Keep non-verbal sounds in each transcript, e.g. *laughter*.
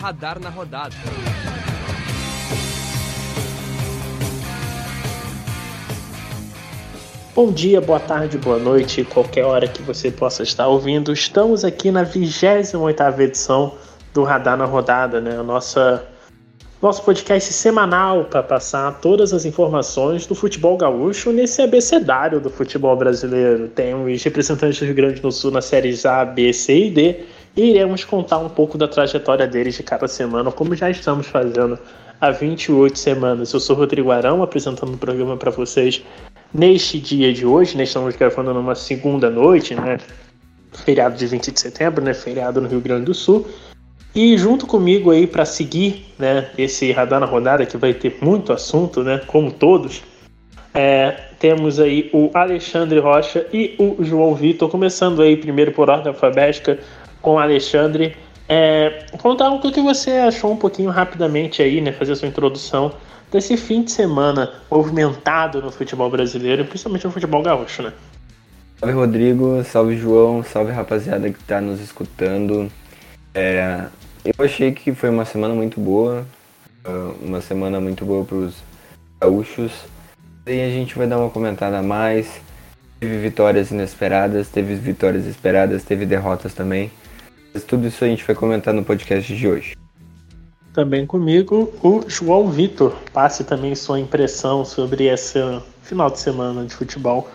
Radar na Rodada. Bom dia, boa tarde, boa noite, qualquer hora que você possa estar ouvindo. Estamos aqui na 28ª edição do Radar na Rodada, né? Nossa nosso podcast semanal para passar todas as informações do futebol gaúcho nesse abecedário do futebol brasileiro. Temos representantes do Rio Grande do Sul nas séries A, B, C e D e iremos contar um pouco da trajetória deles de cada semana, como já estamos fazendo há 28 semanas. Eu sou Rodrigo Arão, apresentando o programa para vocês neste dia de hoje, né? Estamos gravando numa segunda noite, né? Feriado de 20 de setembro, né? Feriado no Rio Grande do Sul. E junto comigo aí para seguir né, esse radar na rodada, que vai ter muito assunto, né, como todos, é, temos aí o Alexandre Rocha e o João Vitor, começando aí primeiro por ordem alfabética com o Alexandre. É, contar o que você achou um pouquinho rapidamente aí, né, fazer sua introdução desse fim de semana movimentado no futebol brasileiro, principalmente no futebol gaúcho, né? Salve Rodrigo, salve João, salve rapaziada que está nos escutando. É, eu achei que foi uma semana muito boa, ah, uma semana muito boa para os gaúchos. E a gente vai dar uma comentada a mais. Teve vitórias inesperadas, teve vitórias esperadas, teve derrotas também. Mas tudo isso a gente vai comentar no podcast de hoje. Também comigo o João Vitor. Passe também sua impressão sobre esse final de semana de futebol.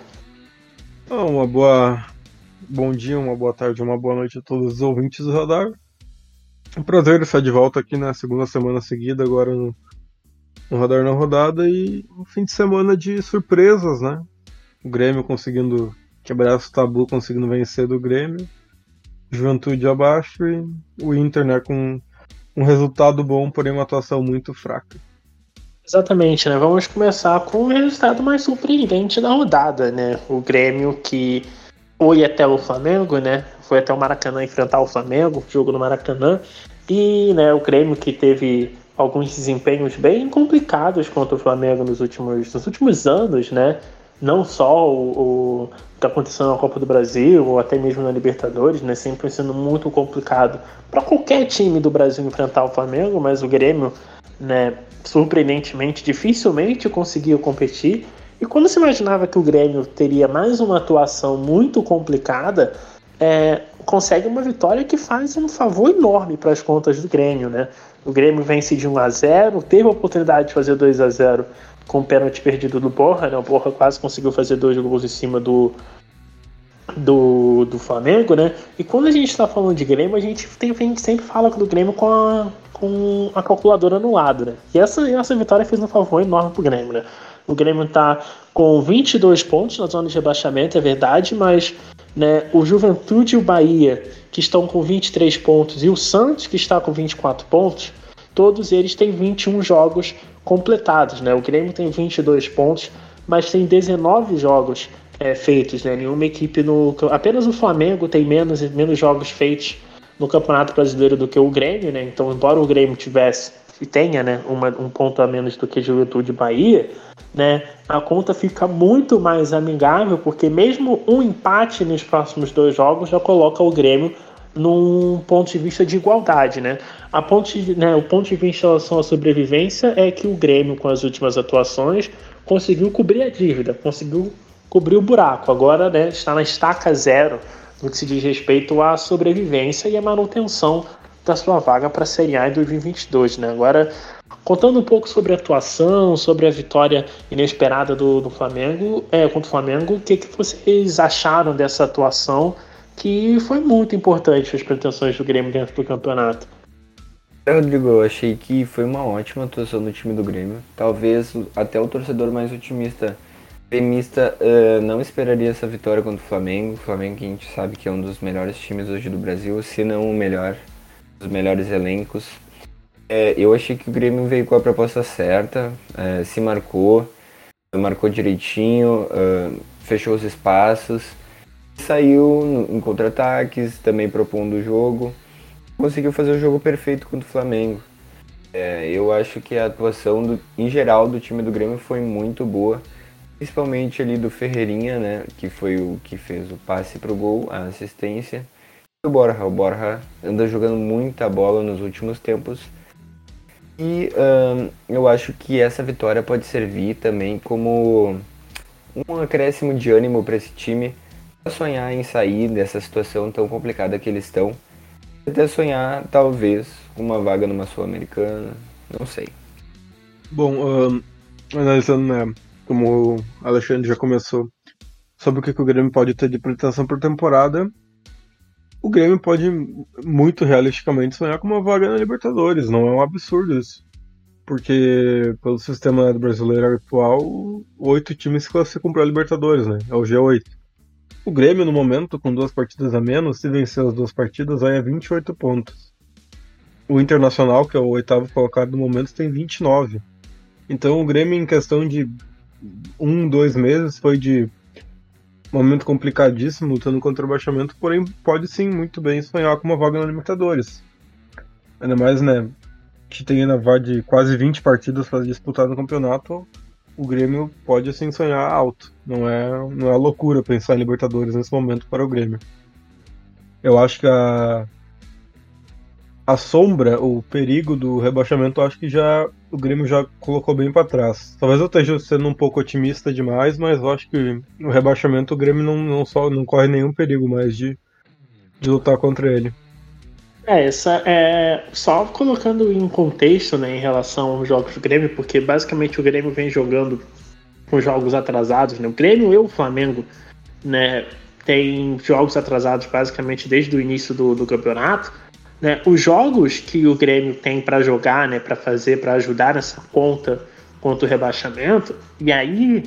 Uma boa. Bom dia, uma boa tarde, uma boa noite a todos os ouvintes do Radar. Um prazer estar de volta aqui na segunda semana seguida, agora no, no Radar na Rodada e um fim de semana de surpresas, né? O Grêmio conseguindo quebrar esse tabu, conseguindo vencer do Grêmio, Juventude abaixo e o Inter, né, com um resultado bom, porém uma atuação muito fraca. Exatamente, né? Vamos começar com o resultado mais surpreendente da rodada, né? O Grêmio que foi até o Flamengo, né? Foi até o Maracanã enfrentar o Flamengo, jogo no Maracanã. E né, o Grêmio que teve alguns desempenhos bem complicados contra o Flamengo nos últimos, nos últimos anos, né? Não só o, o que aconteceu na Copa do Brasil ou até mesmo na Libertadores, né? Sempre sendo muito complicado para qualquer time do Brasil enfrentar o Flamengo, mas o Grêmio, né? Surpreendentemente, dificilmente conseguiu competir. E quando se imaginava que o Grêmio teria mais uma atuação muito complicada, é, consegue uma vitória que faz um favor enorme para as contas do Grêmio, né? O Grêmio vence de 1 a 0, teve a oportunidade de fazer 2 a 0 com o pênalti perdido do Borra, né? O Borra quase conseguiu fazer dois gols em cima do do, do Flamengo, né? E quando a gente está falando de Grêmio, a gente, tem, a gente sempre fala do Grêmio com a, com a calculadora no lado, né? E essa, essa vitória fez um favor enorme pro Grêmio, né? O Grêmio está com 22 pontos na zona de rebaixamento, é verdade, mas né, o Juventude e o Bahia, que estão com 23 pontos, e o Santos, que está com 24 pontos, todos eles têm 21 jogos completados. Né? O Grêmio tem 22 pontos, mas tem 19 jogos é, feitos. Né? Nenhuma equipe no. Apenas o Flamengo tem menos, menos jogos feitos no Campeonato Brasileiro do que o Grêmio, né? Então, embora o Grêmio tivesse e tenha né, uma, um ponto a menos do que Juventude Bahia, né, a conta fica muito mais amigável, porque mesmo um empate nos próximos dois jogos já coloca o Grêmio num ponto de vista de igualdade. Né? A ponto de, né, o ponto de vista em relação à sobrevivência é que o Grêmio, com as últimas atuações, conseguiu cobrir a dívida, conseguiu cobrir o buraco. Agora né, está na estaca zero no que se diz respeito à sobrevivência e à manutenção da sua vaga para a Série A em 2022. Né? Agora, contando um pouco sobre a atuação, sobre a vitória inesperada do, do Flamengo é, contra o Flamengo, o que, que vocês acharam dessa atuação que foi muito importante as pretensões do Grêmio dentro do campeonato? Rodrigo, eu achei que foi uma ótima atuação do time do Grêmio. Talvez até o torcedor mais otimista, gremista, uh, não esperaria essa vitória contra o Flamengo. O Flamengo que a gente sabe que é um dos melhores times hoje do Brasil, se não o melhor os melhores elencos. É, eu achei que o Grêmio veio com a proposta certa, é, se marcou, marcou direitinho, uh, fechou os espaços, saiu em contra-ataques, também propondo o jogo, conseguiu fazer o jogo perfeito contra o Flamengo. É, eu acho que a atuação do, em geral do time do Grêmio foi muito boa, principalmente ali do Ferreirinha, né, que foi o que fez o passe para o gol, a assistência o Borja. O Borja anda jogando muita bola nos últimos tempos. E eu acho que essa vitória pode servir também como um acréscimo de ânimo para esse time sonhar em sair dessa situação tão complicada que eles estão. Até sonhar, talvez, uma vaga numa Sul-Americana, não sei. Bom, um, analisando, né, como o Alexandre já começou, sobre o que, que o Grêmio pode ter de pretensão por temporada, o Grêmio pode muito realisticamente sonhar com uma vaga na Libertadores, não é um absurdo isso. Porque pelo sistema brasileiro atual, oito times se classificam para a Libertadores, né? É o G8. O Grêmio, no momento, com duas partidas a menos, se vencer as duas partidas, vai a 28 pontos. O Internacional, que é o oitavo colocado no momento, tem 29. Então o Grêmio, em questão de um, dois meses, foi de momento complicadíssimo, lutando contra o baixamento, porém pode sim muito bem sonhar com uma vaga na Libertadores. Ainda mais, né, que tem ainda de quase 20 partidas para disputar no campeonato, o Grêmio pode assim sonhar alto. Não é, não é loucura pensar em Libertadores nesse momento para o Grêmio. Eu acho que a a sombra, o perigo do rebaixamento, acho que já o Grêmio já colocou bem para trás. Talvez eu esteja sendo um pouco otimista demais, mas eu acho que no rebaixamento o Grêmio não, não, só, não corre nenhum perigo mais de, de lutar contra ele. É, essa é só colocando em contexto, né, em relação aos jogos do Grêmio, porque basicamente o Grêmio vem jogando com jogos atrasados, né? O Grêmio e o Flamengo, né, tem jogos atrasados basicamente desde o início do, do campeonato. Né? Os jogos que o Grêmio tem para jogar, né, para fazer, para ajudar nessa conta contra o rebaixamento, e aí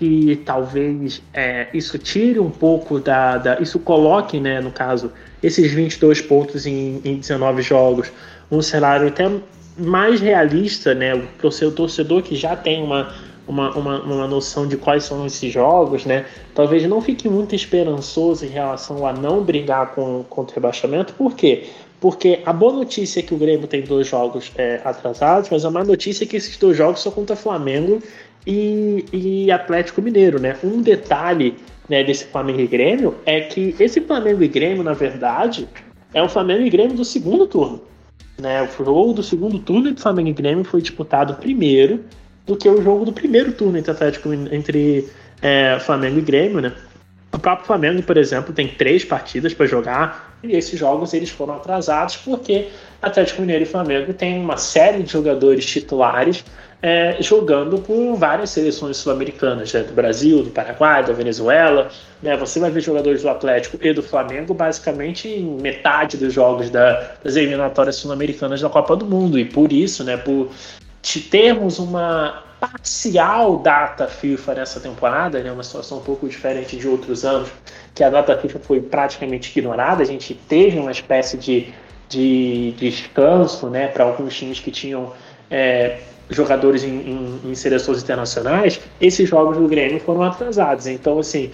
que talvez é, isso tire um pouco da, da, Isso coloque, né, no caso, esses 22 pontos em, em 19 jogos, um cenário até mais realista, né? O seu torcedor que já tem uma, uma, uma, uma noção de quais são esses jogos, né? Talvez não fique muito esperançoso em relação a não brigar com, contra o rebaixamento, por quê? Porque a boa notícia é que o Grêmio tem dois jogos é, atrasados, mas a má notícia é que esses dois jogos são contra Flamengo e, e Atlético Mineiro, né? Um detalhe né, desse Flamengo e Grêmio é que esse Flamengo e Grêmio, na verdade, é o Flamengo e Grêmio do segundo turno. Né? O jogo do segundo turno entre Flamengo e Grêmio foi disputado primeiro do que o jogo do primeiro turno entre Atlético entre é, Flamengo e Grêmio, né? O próprio Flamengo, por exemplo, tem três partidas para jogar e esses jogos eles foram atrasados porque Atlético Mineiro e Flamengo têm uma série de jogadores titulares é, jogando por várias seleções sul-americanas, né, do Brasil, do Paraguai, da Venezuela. Né, você vai ver jogadores do Atlético e do Flamengo basicamente em metade dos jogos da, das eliminatórias sul-americanas da Copa do Mundo. E por isso, né, por termos uma parcial data FIFA nessa temporada, né, uma situação um pouco diferente de outros anos, que a data FIFA foi praticamente ignorada, a gente teve uma espécie de, de, descanso né, para alguns times que tinham é, jogadores em, em, em, seleções internacionais, esses jogos do Grêmio foram atrasados. Então, assim,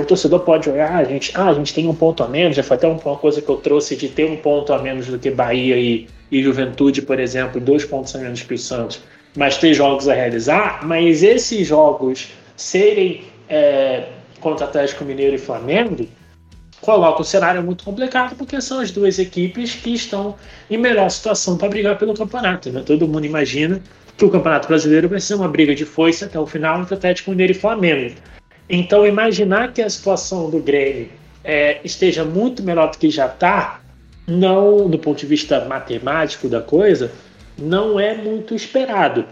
o torcedor pode olhar, a gente, ah, a gente tem um ponto a menos, já foi até uma coisa que eu trouxe de ter um ponto a menos do que Bahia e, e Juventude, por exemplo, dois pontos a menos que o Santos mas ter jogos a realizar, mas esses jogos serem é, contra Atlético Mineiro e Flamengo coloca o cenário muito complicado porque são as duas equipes que estão em melhor situação para brigar pelo campeonato. Né? Todo mundo imagina que o Campeonato Brasileiro vai ser uma briga de foice até o final entre Atlético Mineiro e Flamengo. Então, imaginar que a situação do Grêmio é, esteja muito melhor do que já está, não do ponto de vista matemático da coisa, não é muito esperado.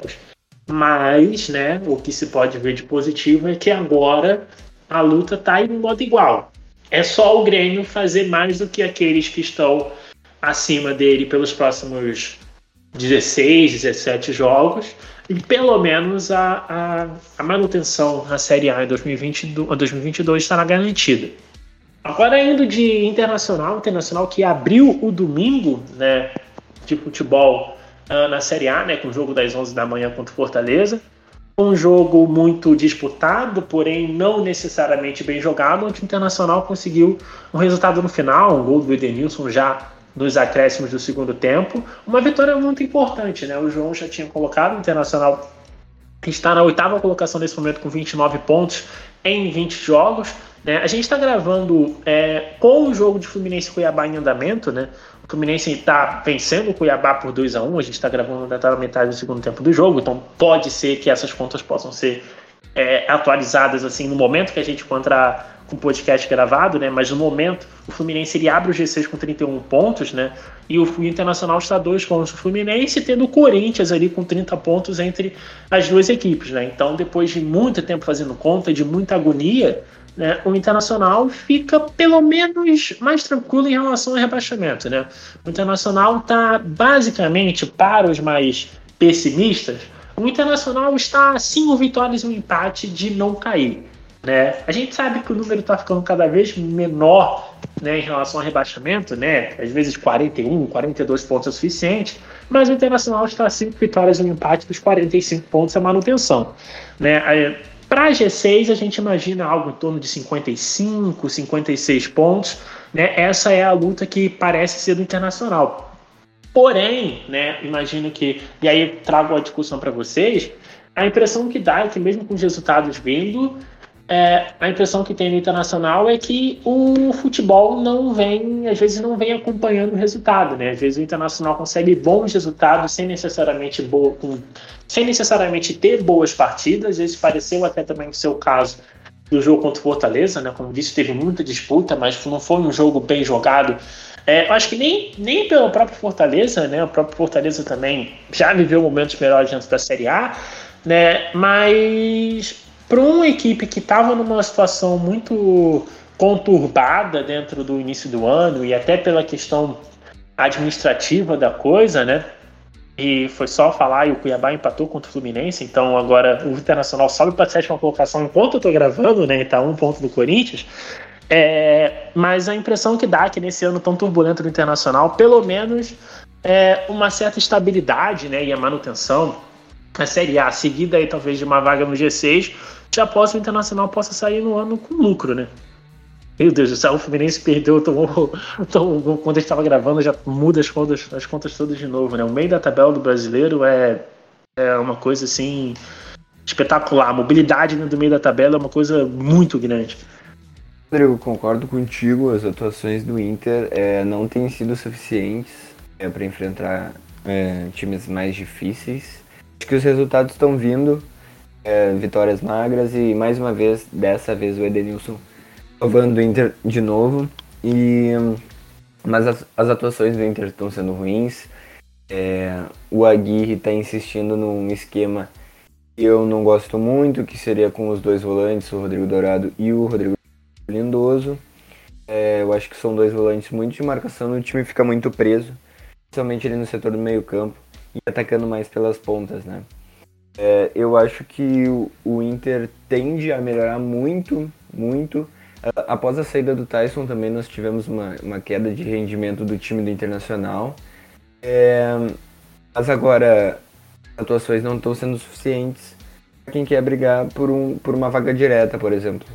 Mas, né, o que se pode ver de positivo é que agora a luta está em modo igual. É só o Grêmio fazer mais do que aqueles que estão acima dele pelos próximos 16, 17 jogos e pelo menos a, a, a manutenção na Série A em 2022, 2022 estará garantida. Agora indo de internacional, internacional que abriu o domingo né, de futebol uh, na Série A, né, com o jogo das 11 da manhã contra o Fortaleza. Um jogo muito disputado, porém não necessariamente bem jogado, onde o Internacional conseguiu um resultado no final, um gol do Edenilson já nos acréscimos do segundo tempo. Uma vitória muito importante, né? O João já tinha colocado o Internacional está na oitava colocação nesse momento com 29 pontos em 20 jogos. Né? A gente está gravando é, com o jogo de Fluminense Cuiabá em andamento, né? O Fluminense está vencendo o Cuiabá por 2 a 1 A gente está gravando na metade do segundo tempo do jogo, então pode ser que essas contas possam ser é, atualizadas assim no momento que a gente encontrar com o podcast gravado, né? Mas no momento, o Fluminense ele abre o G6 com 31 pontos, né? E o Internacional está dois pontos do Fluminense, tendo o Corinthians ali com 30 pontos entre as duas equipes, né? Então, depois de muito tempo fazendo conta, de muita agonia, né, o Internacional fica pelo menos mais tranquilo em relação ao rebaixamento. Né? O Internacional está basicamente, para os mais pessimistas, o Internacional está a cinco vitórias e um empate de não cair. Né? A gente sabe que o número está ficando cada vez menor né, em relação ao rebaixamento, né? às vezes 41, 42 pontos é o suficiente, mas o Internacional está a 5 vitórias e um empate dos 45 pontos é manutenção. Né? Para G6, a gente imagina algo em torno de 55, 56 pontos. Né? Essa é a luta que parece ser do Internacional. Porém, né, imagino que, e aí trago a discussão para vocês, a impressão que dá é que, mesmo com os resultados vindo, é, a impressão que tem no internacional é que o futebol não vem, às vezes não vem acompanhando o resultado, né? Às vezes o internacional consegue bons resultados sem necessariamente boa, com, sem necessariamente ter boas partidas. Vezes pareceu até também o seu caso do jogo contra o Fortaleza, né? Como disse, teve muita disputa, mas não foi um jogo bem jogado. É, acho que nem, nem pelo próprio Fortaleza, né? O próprio Fortaleza também já viveu momentos melhores dentro da Série A, né? Mas para uma equipe que estava numa situação muito conturbada dentro do início do ano e até pela questão administrativa da coisa, né? E foi só falar e o Cuiabá empatou contra o Fluminense, então agora o Internacional sobe para a sétima colocação enquanto eu estou gravando, né? E tá um ponto do Corinthians. É, mas a impressão que dá é que nesse ano tão turbulento do Internacional, pelo menos é, uma certa estabilidade né, e a manutenção. A Série A, seguida aí talvez de uma vaga no G6, já possa o Internacional possa sair no ano com lucro, né? Meu Deus do céu, o Fluminense perdeu, tomou, *laughs* tomou quando a gente estava gravando, já muda as contas, as contas todas de novo, né? O meio da tabela do brasileiro é, é uma coisa assim espetacular. A mobilidade do meio da tabela é uma coisa muito grande. Rodrigo, concordo contigo, as atuações do Inter é, não têm sido suficientes é, para enfrentar é, times mais difíceis. Acho que os resultados estão vindo, é, vitórias magras e mais uma vez, dessa vez o Edenilson salvando o Inter de novo. E, mas as, as atuações do Inter estão sendo ruins. É, o Aguirre está insistindo num esquema que eu não gosto muito, que seria com os dois volantes, o Rodrigo Dourado e o Rodrigo Lindoso. É, eu acho que são dois volantes muito de marcação, o time fica muito preso, principalmente ali no setor do meio campo e atacando mais pelas pontas, né? É, eu acho que o, o, Inter tende a melhorar muito, muito. Após a saída do Tyson também nós tivemos uma, uma queda de rendimento do time do Internacional. É, mas agora atuações não estão sendo suficientes para quem quer brigar por, um, por uma vaga direta, por exemplo.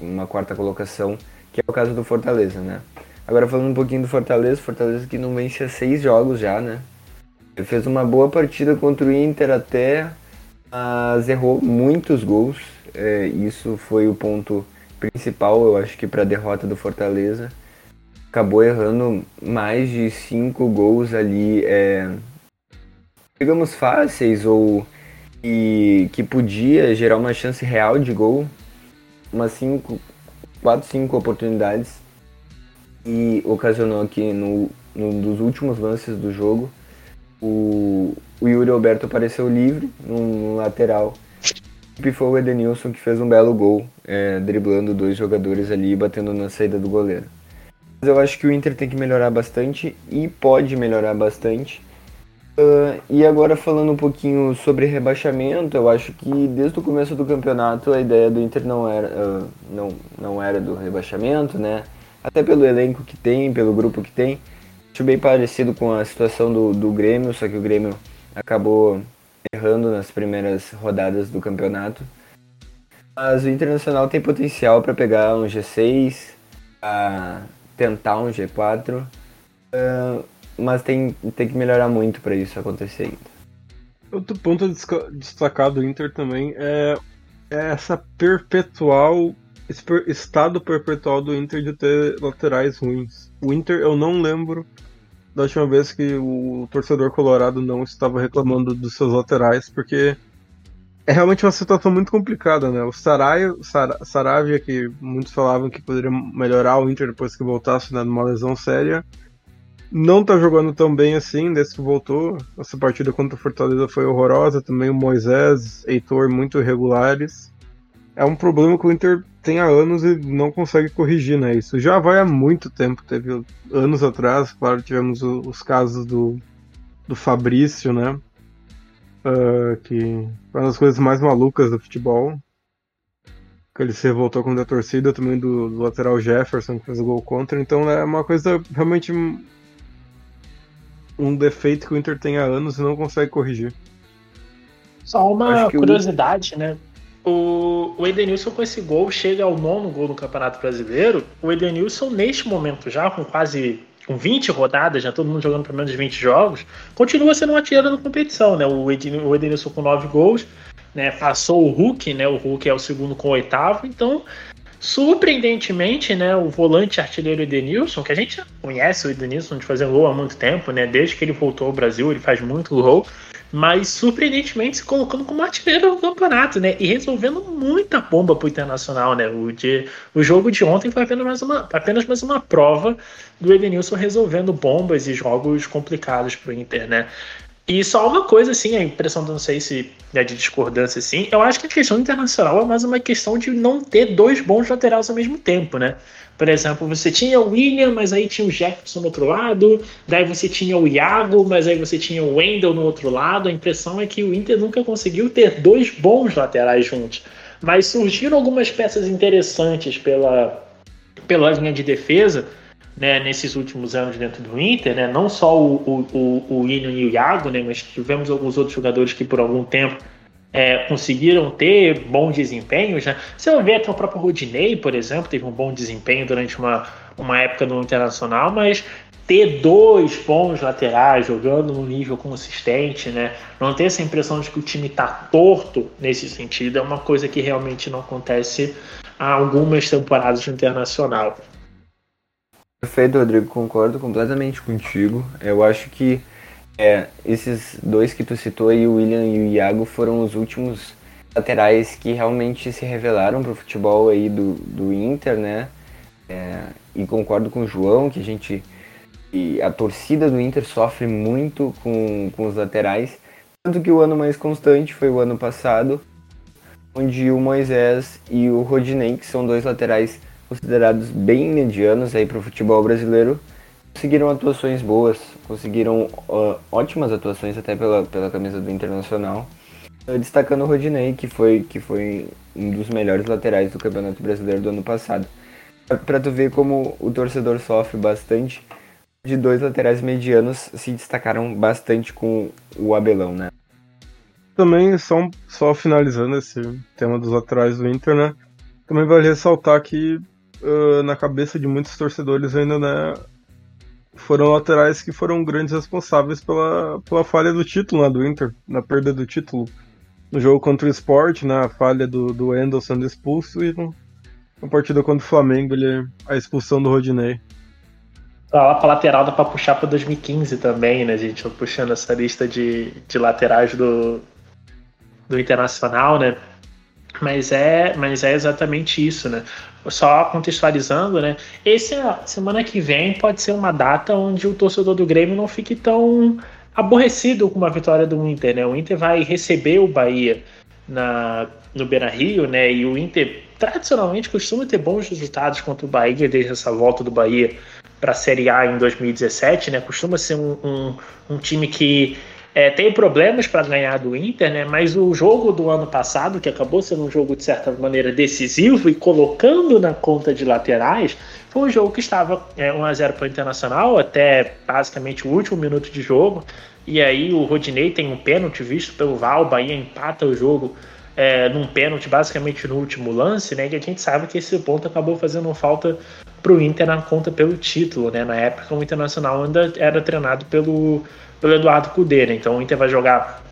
Uma quarta colocação, que é o caso do Fortaleza, né? Agora falando um pouquinho do Fortaleza, Fortaleza que não vence há seis jogos já, né? Ele fez uma boa partida contra o Inter até mas errou muitos gols. É, isso foi o ponto principal, eu acho que para a derrota do Fortaleza. Acabou errando mais de cinco gols ali, é, digamos fáceis ou que, que podia gerar uma chance real de gol, umas cinco, quatro, cinco oportunidades e ocasionou aqui no, no dos últimos lances do jogo o, o Yuri Alberto apareceu livre no, no lateral. E foi o Edenilson que fez um belo gol, é, driblando dois jogadores ali e batendo na saída do goleiro. Mas eu acho que o Inter tem que melhorar bastante e pode melhorar bastante. Uh, e agora falando um pouquinho sobre rebaixamento, eu acho que desde o começo do campeonato a ideia do Inter não era, uh, não, não era do rebaixamento, né? Até pelo elenco que tem, pelo grupo que tem. Acho bem parecido com a situação do, do Grêmio, só que o Grêmio acabou errando nas primeiras rodadas do campeonato. Mas o Internacional tem potencial para pegar um G6, a tentar um G4, uh, ah, mas tem, tem que melhorar muito para isso acontecer ainda. Outro ponto destacado do Inter também é, é essa perpetual esse estado perpetual do Inter de ter laterais ruins. O Inter, eu não lembro da última vez que o torcedor colorado não estava reclamando dos seus laterais, porque é realmente uma situação muito complicada, né? O Sarai, Sar, Saravia, que muitos falavam que poderia melhorar o Inter depois que voltasse né, numa lesão séria, não tá jogando tão bem assim desde que voltou. Essa partida contra o Fortaleza foi horrorosa, também o Moisés, Heitor muito irregulares. É um problema que o Inter tem há anos e não consegue corrigir, né? Isso já vai há muito tempo. Teve anos atrás, claro, tivemos os casos do, do Fabrício, né? Uh, que foi uma das coisas mais malucas do futebol. Que ele se revoltou contra a torcida, também do, do lateral Jefferson, que fez o gol contra. Então é uma coisa realmente um defeito que o Inter tem há anos e não consegue corrigir. Só uma curiosidade, né? O, o Edenilson com esse gol chega ao nono gol no Campeonato Brasileiro. O Edenilson, neste momento, já com quase com 20 rodadas, já todo mundo jogando pelo menos 20 jogos, continua sendo uma tira da competição, né? O Edenilson com 9 gols, né? Passou o Hulk, né? O Hulk é o segundo com o oitavo, então surpreendentemente, né, o volante artilheiro Edenilson, que a gente conhece o Edenilson de fazer gol há muito tempo, né, desde que ele voltou ao Brasil, ele faz muito gol, mas surpreendentemente se colocando como artilheiro do campeonato, né? E resolvendo muita bomba pro Internacional, né? O, de, o jogo de ontem foi apenas mais, uma, apenas mais uma prova do Edenilson resolvendo bombas e jogos complicados pro Inter, né? E só uma coisa, assim, a impressão, não sei se é de discordância, assim, eu acho que a questão internacional é mais uma questão de não ter dois bons laterais ao mesmo tempo, né? Por exemplo, você tinha o William, mas aí tinha o Jefferson no outro lado, daí você tinha o Iago, mas aí você tinha o Wendel no outro lado. A impressão é que o Inter nunca conseguiu ter dois bons laterais juntos. Mas surgiram algumas peças interessantes pela, pela linha de defesa. Né, nesses últimos anos dentro do Inter, né, não só o, o, o, o William e o Iago, né, mas tivemos alguns outros jogadores que por algum tempo é, conseguiram ter bons desempenhos. Né? Você vai ver até o próprio Rodinei, por exemplo, teve um bom desempenho durante uma, uma época no Internacional, mas ter dois bons laterais jogando num nível consistente, né? Não ter essa impressão de que o time está torto nesse sentido é uma coisa que realmente não acontece há algumas temporadas no Internacional. Perfeito, Rodrigo, concordo completamente contigo. Eu acho que é, esses dois que tu citou aí, o William e o Iago, foram os últimos laterais que realmente se revelaram para o futebol aí do, do Inter, né? É, e concordo com o João que a gente e a torcida do Inter sofre muito com, com os laterais, tanto que o ano mais constante foi o ano passado, onde o Moisés e o Rodinei, que são dois laterais considerados bem medianos aí para o futebol brasileiro, conseguiram atuações boas, conseguiram ótimas atuações até pela, pela camisa do Internacional. Uh, destacando o Rodinei, que foi, que foi um dos melhores laterais do Campeonato Brasileiro do ano passado. Para tu ver como o torcedor sofre bastante, de dois laterais medianos se destacaram bastante com o Abelão, né? Também, só, só finalizando esse tema dos laterais do Inter, né? Também vale ressaltar que uh, na cabeça de muitos torcedores ainda, né, foram laterais que foram grandes responsáveis pela, pela falha do título né, do Inter, na perda do título. No jogo contra o Sport, né, a falha do, do Endel sendo expulso e no, na partida contra o Flamengo, ele, a expulsão do Rodinei. Tá lá pra lateral dá pra puxar pra 2015 também, né, gente? Puxando essa lista de, de laterais do, do Internacional, né? Mas é, mas é exatamente isso, né? Só contextualizando, né? Essa semana que vem pode ser uma data onde o torcedor do Grêmio não fique tão aborrecido com uma vitória do Inter, né? O Inter vai receber o Bahia na, no Beira Rio, né? E o Inter tradicionalmente costuma ter bons resultados contra o Bahia desde essa volta do Bahia para a Série A em 2017, né? Costuma ser um, um, um time que é, tem problemas para ganhar do Inter, né? Mas o jogo do ano passado, que acabou sendo um jogo de certa maneira decisivo e colocando na conta de laterais, foi um jogo que estava é, 1 a 0 para o Internacional até basicamente o último minuto de jogo. E aí o Rodinei tem um pênalti visto pelo VAR, o Bahia empata o jogo é, num pênalti basicamente no último lance, né? Que a gente sabe que esse ponto acabou fazendo falta para o Inter na conta pelo título, né? Na época o Internacional ainda era treinado pelo pelo Eduardo Cudê, né? Então o Inter vai jogar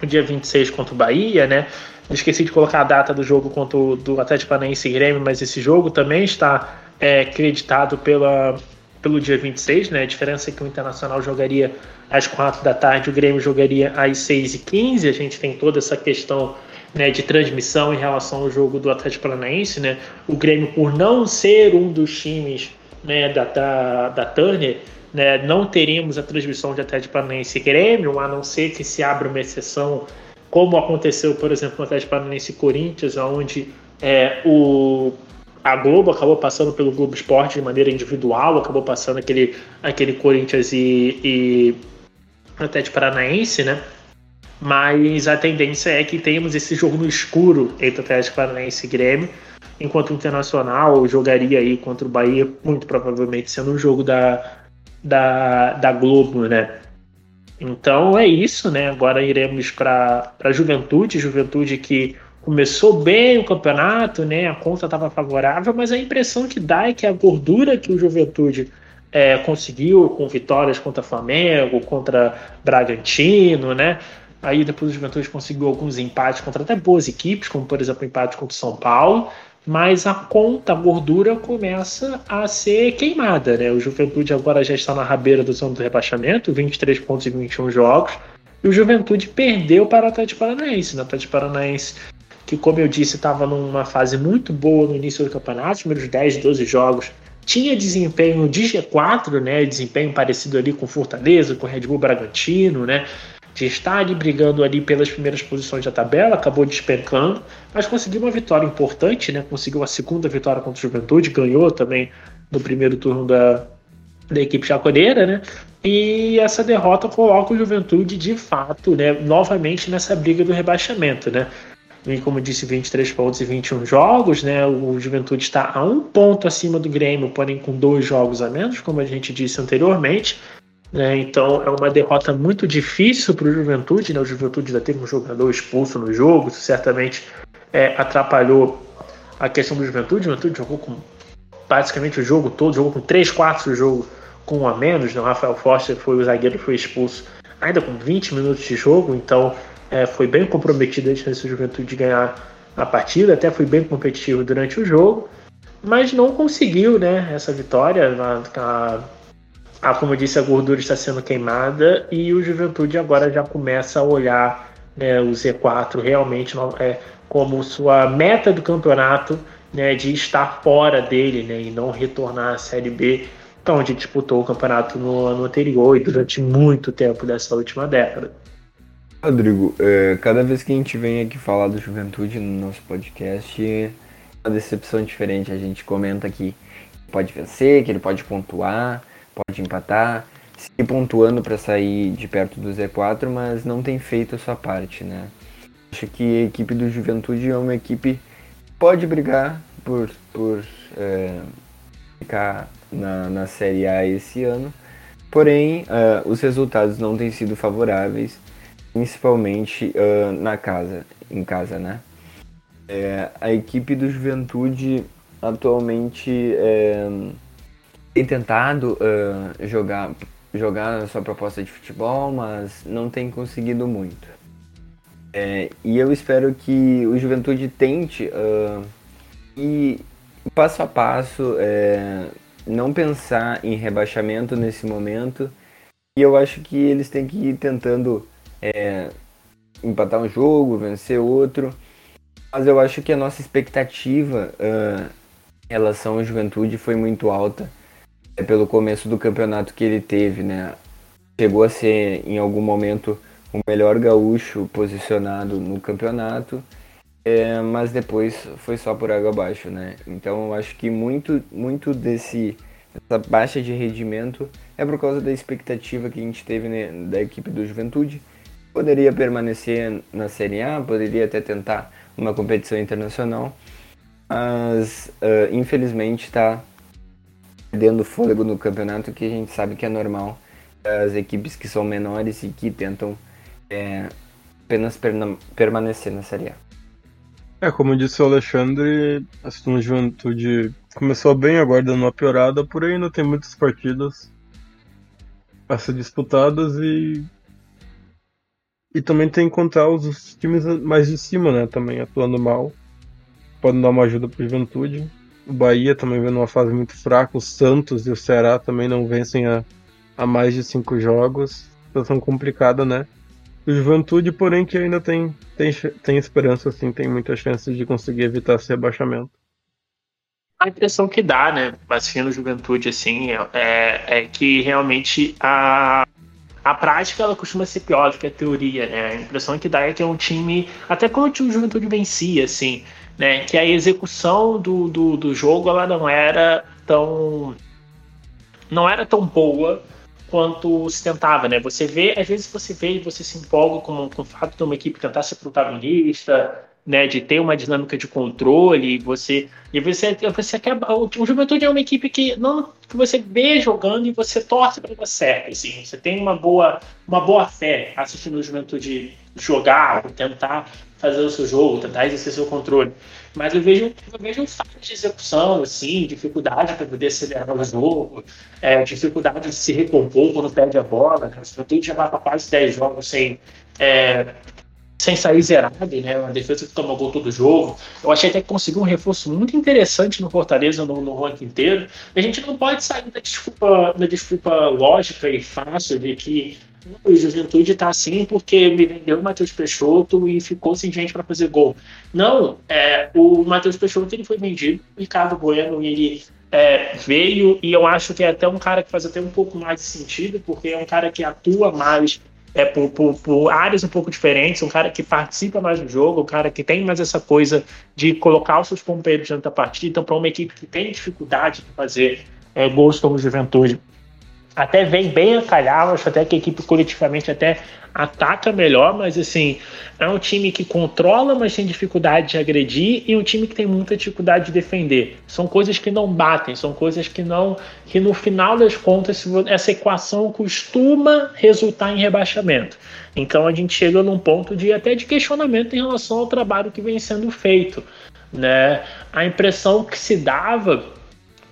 no dia 26 contra o Bahia, né? esqueci de colocar a data do jogo contra o do Atlético Paranaense e Grêmio, mas esse jogo também está é, creditado pela, pelo dia 26, né? A diferença é que o Internacional jogaria às 4 da tarde, o Grêmio jogaria às 6 e 15 A gente tem toda essa questão né, de transmissão em relação ao jogo do Atlético Paranaense, né? O Grêmio, por não ser um dos times né, da, da, da Turner, né, não teríamos a transmissão de Atlético Paranaense e Grêmio, a não ser que se abra uma exceção, como aconteceu, por exemplo, no Atlético Paranaense e Corinthians, onde é, o, a Globo acabou passando pelo Globo Esporte de maneira individual, acabou passando aquele, aquele Corinthians e, e Atlético Paranaense, né? Mas a tendência é que tenhamos esse jogo no escuro entre Atlético Paranaense e Grêmio, enquanto o Internacional jogaria aí contra o Bahia, muito provavelmente sendo um jogo da, da, da Globo, né? Então é isso, né? Agora iremos para a Juventude, Juventude que começou bem o campeonato, né? A conta estava favorável, mas a impressão que dá é que a gordura que o Juventude é, conseguiu com vitórias contra Flamengo, contra Bragantino, né? Aí depois o Juventude conseguiu alguns empates contra até boas equipes, como por exemplo o empate contra o São Paulo mas a conta, a gordura começa a ser queimada, né? O Juventude agora já está na rabeira do zona do rebaixamento, 23 pontos em 21 jogos, e o Juventude perdeu para o Atlético Paranaense, né? O Atlético Paranaense, que como eu disse, estava numa fase muito boa no início do campeonato, os primeiros 10, 12 jogos, tinha desempenho de G4, né? Desempenho parecido ali com Fortaleza, com Red Bull Bragantino, né? De estar ali brigando ali pelas primeiras posições da tabela, acabou despencando, mas conseguiu uma vitória importante, né? Conseguiu a segunda vitória contra o Juventude, ganhou também no primeiro turno da, da equipe chaconeira, né? E essa derrota coloca o Juventude de fato, né, novamente nessa briga do rebaixamento, né? E como disse, 23 pontos e 21 jogos, né? O Juventude está a um ponto acima do Grêmio, porém com dois jogos a menos, como a gente disse anteriormente. Né? Então é uma derrota muito difícil para o Juventude. Né? O Juventude já teve um jogador expulso no jogo, isso certamente é, atrapalhou a questão do Juventude. O Juventude jogou com basicamente o jogo todo, jogou com 3 quartos do jogo com um a menos. Né? O Rafael Foster foi o zagueiro foi expulso ainda com 20 minutos de jogo, então é, foi bem comprometido a chance do Juventude de ganhar a partida, até foi bem competitivo durante o jogo, mas não conseguiu né, essa vitória. A, a ah, como eu disse, a gordura está sendo queimada e o Juventude agora já começa a olhar né, o Z4 realmente é, como sua meta do campeonato né, de estar fora dele né, e não retornar à Série B, onde disputou o campeonato no ano anterior e durante muito tempo dessa última década. Rodrigo, é, cada vez que a gente vem aqui falar do Juventude no nosso podcast, é uma decepção diferente. A gente comenta que pode vencer, que ele pode pontuar, pode empatar, se pontuando para sair de perto do Z4, mas não tem feito a sua parte, né? Acho que a equipe do Juventude é uma equipe que pode brigar por, por é, ficar na, na Série A esse ano, porém uh, os resultados não têm sido favoráveis, principalmente uh, na casa, em casa, né? É, a equipe do Juventude atualmente é, tem tentado uh, jogar, jogar a sua proposta de futebol, mas não tem conseguido muito. É, e eu espero que o Juventude tente uh, e passo a passo é, não pensar em rebaixamento nesse momento. E eu acho que eles têm que ir tentando é, empatar um jogo, vencer outro. Mas eu acho que a nossa expectativa uh, em relação à juventude foi muito alta é pelo começo do campeonato que ele teve, né? Chegou a ser em algum momento o melhor gaúcho posicionado no campeonato, é, mas depois foi só por água abaixo, né? Então eu acho que muito, muito desse essa baixa de rendimento é por causa da expectativa que a gente teve né, da equipe do Juventude. Poderia permanecer na Série A, poderia até tentar uma competição internacional, mas uh, infelizmente está perdendo fôlego no campeonato, que a gente sabe que é normal as equipes que são menores e que tentam é, apenas permanecer na Série A. É, como disse o Alexandre, a situação de juventude começou bem, agora dando uma piorada, porém ainda tem muitas partidas a ser disputadas e E também tem que encontrar os times mais de cima, né? Também atuando mal. Podem dar uma ajuda pro Juventude. O Bahia também vem numa fase muito fraca. O Santos e o Ceará também não vencem a, a mais de cinco jogos. Situação complicada, né? O Juventude, porém, que ainda tem, tem, tem esperança, assim, tem muitas chances de conseguir evitar esse rebaixamento. A impressão que dá, né, assistindo Juventude, assim, é, é que realmente a, a prática ela costuma ser pior do que a teoria, né? A impressão que dá é que é um time, até quando o Juventude vencia, assim, né? Que a execução do, do, do jogo ela não era tão não era tão boa quanto se tentava, né? Você vê, às vezes você vê e você se empolga com, com o fato de uma equipe tentar ser protagonista, né, de ter uma dinâmica de controle, você e você você quer o, o Juventude é uma equipe que não que você vê jogando e você torce para dar certo, assim, você tem uma boa uma boa fé assistindo o Juventude jogar, tentar fazer o seu jogo, tentar exercer seu controle. Mas eu vejo, eu vejo falta de execução, assim, dificuldade para poder acelerar o jogo, é, dificuldade de se recompor quando perde a bola. O Juventude já vai para quase 10 jogos sem, é, sem sair zerado, né? Uma defesa que toma gol todo jogo. Eu achei até que conseguiu um reforço muito interessante no Fortaleza no, no ranking inteiro. A gente não pode sair da desculpa, da desculpa lógica e fácil de que o Juventude está assim porque me vendeu o Matheus Peixoto e ficou sem gente para fazer gol. Não, é, o Matheus Peixoto ele foi vendido, o Ricardo Bueno ele é, veio e eu acho que é até um cara que faz até um pouco mais de sentido, porque é um cara que atua mais é, por, por, por, áreas um pouco diferentes, um cara que participa mais do jogo, um cara que tem mais essa coisa de colocar os seus companheiros dentro da partida. Então, para uma equipe que tem dificuldade de fazer é, gols como Juventude, até vem bem a calhar, acho até que a equipe coletivamente até ataca melhor, mas assim, é um time que controla, mas tem dificuldade de agredir, e um time que tem muita dificuldade de defender. São coisas que não batem, são coisas que não. que no final das contas, essa equação costuma resultar em rebaixamento. Então a gente chega num ponto de até de questionamento em relação ao trabalho que vem sendo feito. Né? A impressão que se dava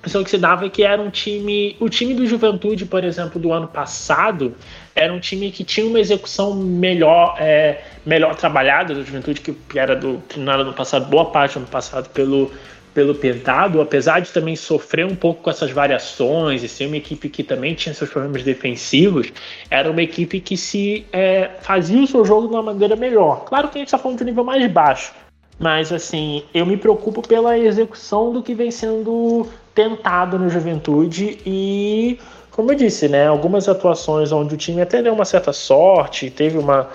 impressão que se dava é que era um time. O time do Juventude, por exemplo, do ano passado, era um time que tinha uma execução melhor, é, melhor trabalhada do Juventude, que era do treinado no passado, boa parte do ano passado pelo, pelo Pintado, apesar de também sofrer um pouco com essas variações e ser uma equipe que também tinha seus problemas defensivos, era uma equipe que se é, fazia o seu jogo de uma maneira melhor. Claro que a gente está falando de um nível mais baixo, mas assim, eu me preocupo pela execução do que vem sendo tentado no Juventude e, como eu disse, né, algumas atuações onde o time até deu uma certa sorte, teve uma,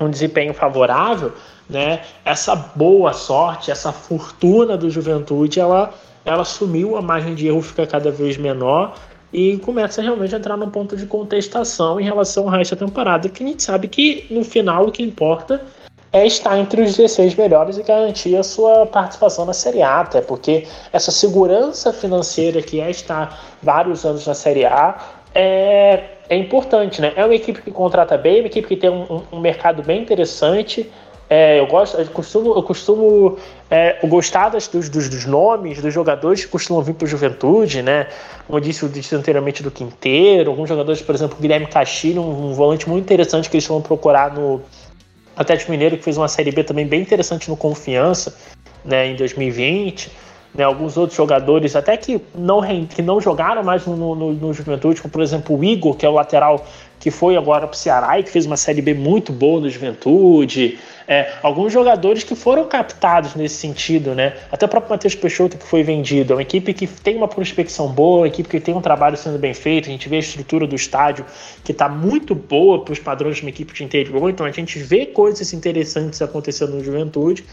um desempenho favorável, né, essa boa sorte, essa fortuna do Juventude, ela, ela sumiu, a margem de erro fica cada vez menor e começa realmente a entrar num ponto de contestação em relação ao resto da temporada, que a gente sabe que no final o que importa é estar entre os 16 melhores e garantir a sua participação na Série A, até porque essa segurança financeira que é estar vários anos na Série A é, é importante, né? É uma equipe que contrata bem, uma equipe que tem um, um mercado bem interessante. É, eu gosto, eu costumo, eu costumo é, gostar dos, dos, dos, nomes dos jogadores que costumam vir para o Juventude, né? Como eu disse, eu disse anteriormente do Quinteiro, alguns jogadores, por exemplo, Guilherme Castilho, um, um volante muito interessante que eles vão procurar no, Atlético Mineiro que fez uma Série B também bem interessante no Confiança, né, em 2020. Né, alguns outros jogadores até que não, que não jogaram mais no, no, no Juventude, como por exemplo o Igor, que é o lateral que foi agora para o Ceará e que fez uma Série B muito boa no Juventude. É, alguns jogadores que foram captados nesse sentido, né? Até o próprio Matheus Peixoto que foi vendido. É uma equipe que tem uma prospecção boa, uma equipe que tem um trabalho sendo bem feito. A gente vê a estrutura do estádio que está muito boa para os padrões de uma equipe de interior. Então a gente vê coisas interessantes acontecendo no Juventude.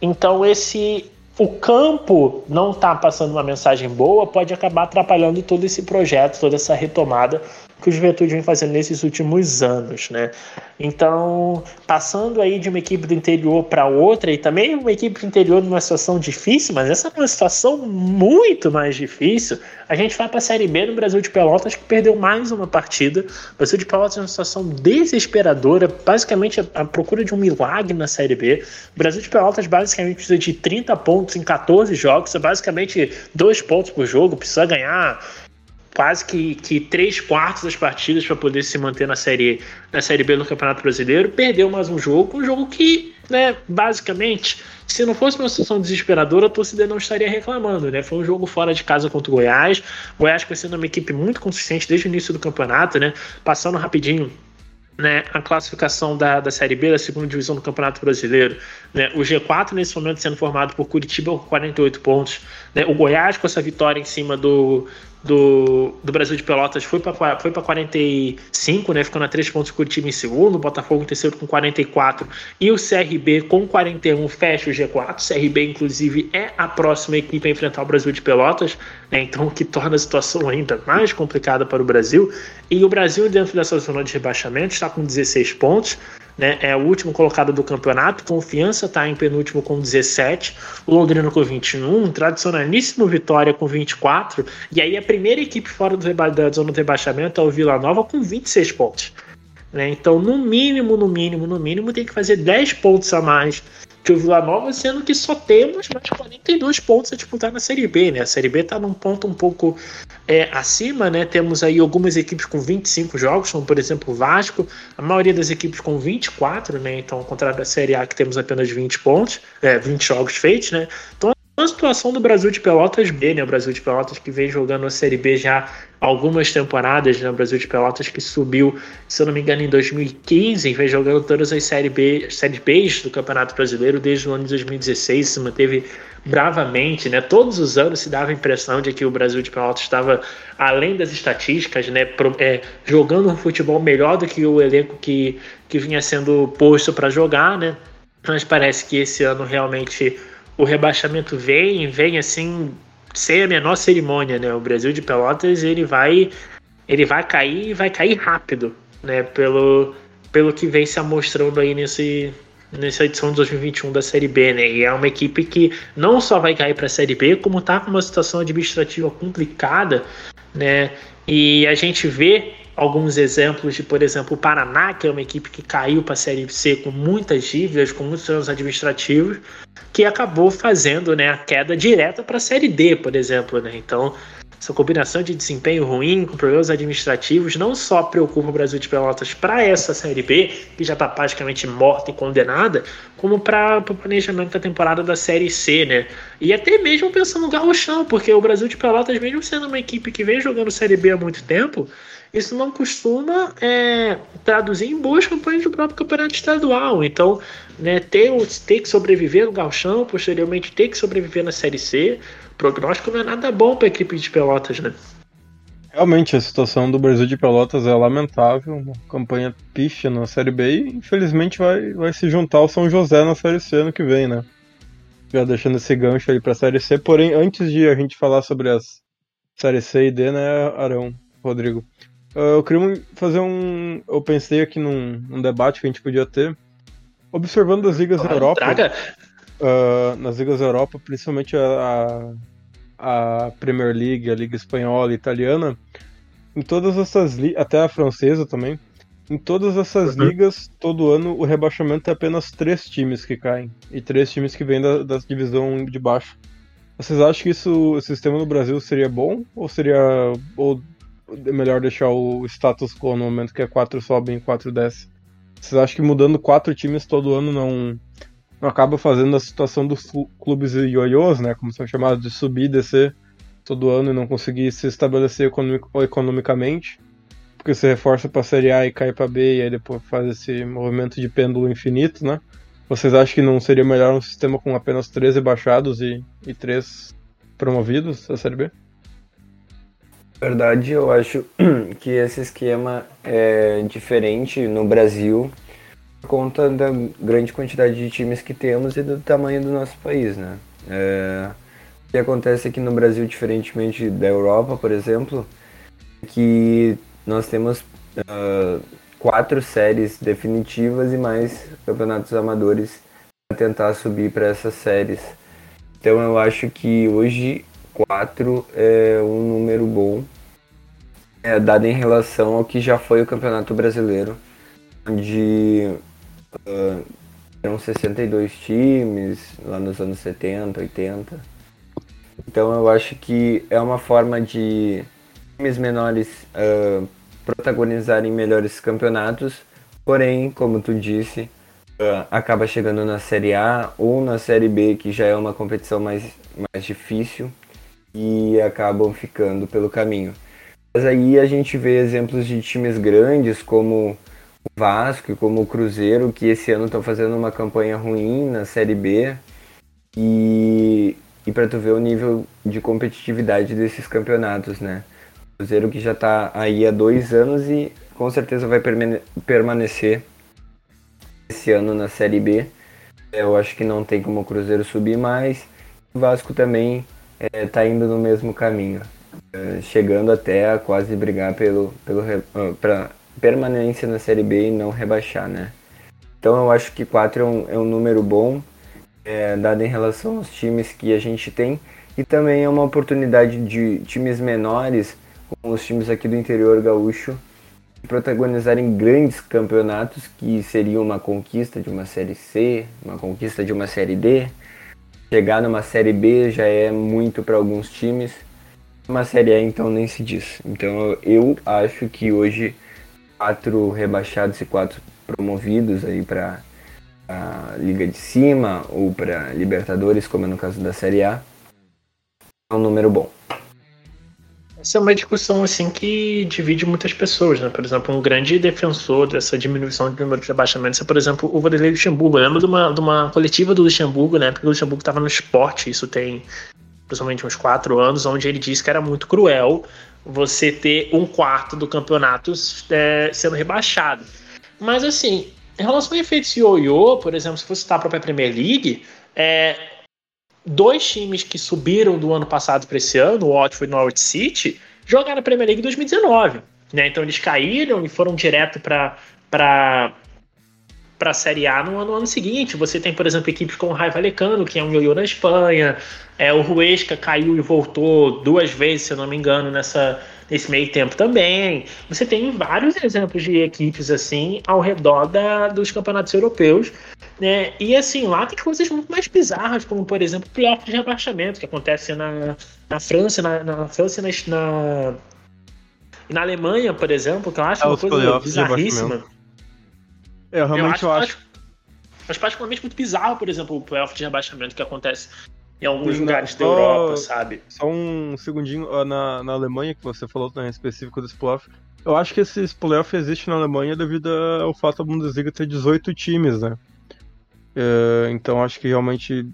Então esse o campo não está passando uma mensagem boa, pode acabar atrapalhando todo esse projeto, toda essa retomada que o Juventude vem fazendo nesses últimos anos, né? Então, passando aí de uma equipe do interior para outra, e também uma equipe do interior numa situação difícil, mas essa é uma situação muito mais difícil, a gente vai para a Série B no Brasil de Pelotas, que perdeu mais uma partida. O Brasil de Pelotas é uma situação desesperadora, basicamente a procura de um milagre na Série B. O Brasil de Pelotas basicamente precisa de 30 pontos em 14 jogos, é basicamente dois pontos por jogo, precisa ganhar quase que, que três quartos das partidas para poder se manter na série, na série B do Campeonato Brasileiro. Perdeu mais um jogo, um jogo que, né, basicamente, se não fosse uma situação desesperadora, a torcida não estaria reclamando, né? Foi um jogo fora de casa contra o Goiás. O Goiás foi sendo uma equipe muito consistente desde o início do campeonato, né? Passando rapidinho né, a classificação da, da Série B, da segunda divisão do Campeonato Brasileiro. Né, o G4 nesse momento sendo formado por Curitiba com 48 pontos. Né, o Goiás com essa vitória em cima do, do, do Brasil de Pelotas foi para foi 45, né, ficando a 3 pontos o Curitiba em segundo, o Botafogo em terceiro com 44 e o CRB com 41 fecha o G4. O CRB, inclusive, é a próxima equipe a enfrentar o Brasil de Pelotas, né, então o que torna a situação ainda mais complicada para o Brasil. E o Brasil, dentro dessa zona de rebaixamento, está com 16 pontos né? É o último colocado do campeonato. Confiança está em penúltimo com 17. O Londrina com 21. Tradicionalíssimo Vitória com 24. E aí a primeira equipe fora do da zona de rebaixamento é o Vila Nova com 26 pontos. Né? Então, no mínimo, no mínimo, no mínimo, tem que fazer 10 pontos a mais que o Vila Nova, sendo que só temos mais 42 pontos a disputar na Série B, né? A Série B está num ponto um pouco é, acima, né? Temos aí algumas equipes com 25 jogos, como por exemplo o Vasco, a maioria das equipes com 24, né? Então, ao contrário da Série A, que temos apenas 20 pontos, é, 20 jogos feitos, né? Então, a situação do Brasil de Pelotas B, né? O Brasil de Pelotas que vem jogando a Série B já algumas temporadas, né? O Brasil de Pelotas que subiu, se eu não me engano, em 2015, vem jogando todas as Série B, Série B do Campeonato Brasileiro desde o ano de 2016, se manteve bravamente, né? Todos os anos se dava a impressão de que o Brasil de Pelotas estava além das estatísticas, né? Pro, é, jogando um futebol melhor do que o elenco que, que vinha sendo posto para jogar, né? Mas parece que esse ano realmente o rebaixamento vem, vem assim, sem a menor cerimônia, né? O Brasil de Pelotas, ele vai ele vai cair e vai cair rápido, né? Pelo, pelo que vem se mostrando aí nesse, nessa edição de 2021 da Série B, né? E é uma equipe que não só vai cair para a Série B, como tá com uma situação administrativa complicada, né? E a gente vê alguns exemplos de, por exemplo, o Paraná, que é uma equipe que caiu para a Série C com muitas dívidas, com muitos anos administrativos, que acabou fazendo né, a queda direta para a Série D, por exemplo. Né? Então, essa combinação de desempenho ruim com problemas administrativos não só preocupa o Brasil de Pelotas para essa Série B, que já está praticamente morta e condenada, como para o planejamento da temporada da Série C, né? E até mesmo pensando no Gauchão, porque o Brasil de Pelotas, mesmo sendo uma equipe que vem jogando Série B há muito tempo, isso não costuma é, traduzir em boas campanhas do próprio campeonato estadual. Então, né, ter, ter que sobreviver no Galchão, posteriormente ter que sobreviver na Série C, prognóstico não é nada bom para a equipe de Pelotas, né? Realmente, a situação do Brasil de Pelotas é lamentável. Uma campanha picha na Série B e, infelizmente, vai, vai se juntar ao São José na Série C ano que vem, né? Já deixando esse gancho aí para a Série C. Porém, antes de a gente falar sobre as Série C e D, né, Arão, Rodrigo? Uh, eu queria fazer um. Eu pensei aqui num, num, debate que a gente podia ter. Observando as ligas da Europa. Uh, nas ligas da Europa, principalmente a, a, Premier League, a Liga Espanhola e Italiana, em todas essas até a francesa também, em todas essas uhum. ligas, todo ano o rebaixamento é apenas três times que caem e três times que vêm da, da divisão de baixo. Vocês acham que isso, o sistema no Brasil seria bom ou seria ou é melhor deixar o status quo no momento que é 4 sobem e 4 desce. Vocês acham que mudando quatro times todo ano não, não acaba fazendo a situação dos clubes ioiôs, né, como são chamados, de subir e descer todo ano e não conseguir se estabelecer economic, economicamente? Porque você reforça para a Série A e cai para B e aí depois faz esse movimento de pêndulo infinito, né? Vocês acham que não seria melhor um sistema com apenas 13 baixados e, e 3 promovidos da Série B? Verdade, eu acho *clears throat* que esse esquema é diferente no Brasil por conta da grande quantidade de times que temos e do tamanho do nosso país, né? É, o que acontece aqui no Brasil, diferentemente da Europa, por exemplo, é que nós temos uh, quatro séries definitivas e mais campeonatos amadores para tentar subir para essas séries. Então eu acho que hoje 4 é um número bom, é, dado em relação ao que já foi o Campeonato Brasileiro, onde uh, eram 62 times lá nos anos 70, 80. Então eu acho que é uma forma de times menores uh, protagonizarem melhores campeonatos, porém, como tu disse, uh, acaba chegando na Série A ou na Série B, que já é uma competição mais, mais difícil, e acabam ficando pelo caminho. Mas aí a gente vê exemplos de times grandes como o Vasco e como o Cruzeiro, que esse ano estão fazendo uma campanha ruim na Série B. E, e para tu ver o nível de competitividade desses campeonatos, né? O Cruzeiro que já está aí há dois anos e com certeza vai permanecer esse ano na Série B. Eu acho que não tem como o Cruzeiro subir mais. O Vasco também é, indo no mesmo caminho. Eh, chegando até a quase brigar pelo, pelo uh, pra permanência na Série B e não rebaixar, né? Então eu acho que 4 é um, é um número bom, é, dado em relação aos times que a gente tem, e também é uma oportunidade de times menores, como os times aqui do interior gaúcho, protagonizarem grandes campeonatos que seriam uma conquista de uma Série C, uma conquista de uma Série D. Chegar numa Série B já é muito para alguns times uma Série A, então, nem se diz. Então, eu acho que hoje, quatro rebaixados e quatro promovidos aí para a Liga de Cima ou para Libertadores, como é no caso da Série A, é um número bom. Essa é uma discussão assim que divide muitas pessoas, né? Por exemplo, um grande defensor dessa diminuição de número de rebaixamentos é, por exemplo, o Vanderlei Luxemburgo. Eu lembro de uma, de uma coletiva do Luxemburgo, né? Porque o Luxemburgo estava no esporte, isso tem principalmente uns quatro anos, onde ele disse que era muito cruel você ter um quarto do campeonato é, sendo rebaixado. Mas assim, em relação ao efeito ioiô, por exemplo, se você citar a própria Premier League, é, dois times que subiram do ano passado para esse ano, o Watford e o Norwich City, jogaram a Premier League em 2019. Né? Então eles caíram e foram direto para para a Série A no ano, no ano, seguinte. Você tem, por exemplo, equipes como o Raio Vallecano, que é um ioiô na Espanha. É, o Ruesca caiu e voltou duas vezes, se eu não me engano, nessa, nesse meio tempo também. Você tem vários exemplos de equipes assim ao redor da, dos campeonatos europeus. Né? E assim, lá tem coisas muito mais bizarras, como por exemplo o playoff de rebaixamento, que acontece na, na França, na, na França e na, na, na Alemanha, por exemplo, que eu acho é, uma coisa bizarríssima. É, eu realmente eu acho. Eu acho, particularmente muito bizarro, por exemplo, o playoff de rebaixamento que acontece em alguns lugares da Europa, sabe? Só um segundinho, na, na Alemanha, que você falou né, específico desse playoff. Eu acho que esse playoff existe na Alemanha devido ao fato da Bundesliga ter 18 times, né? É, então acho que realmente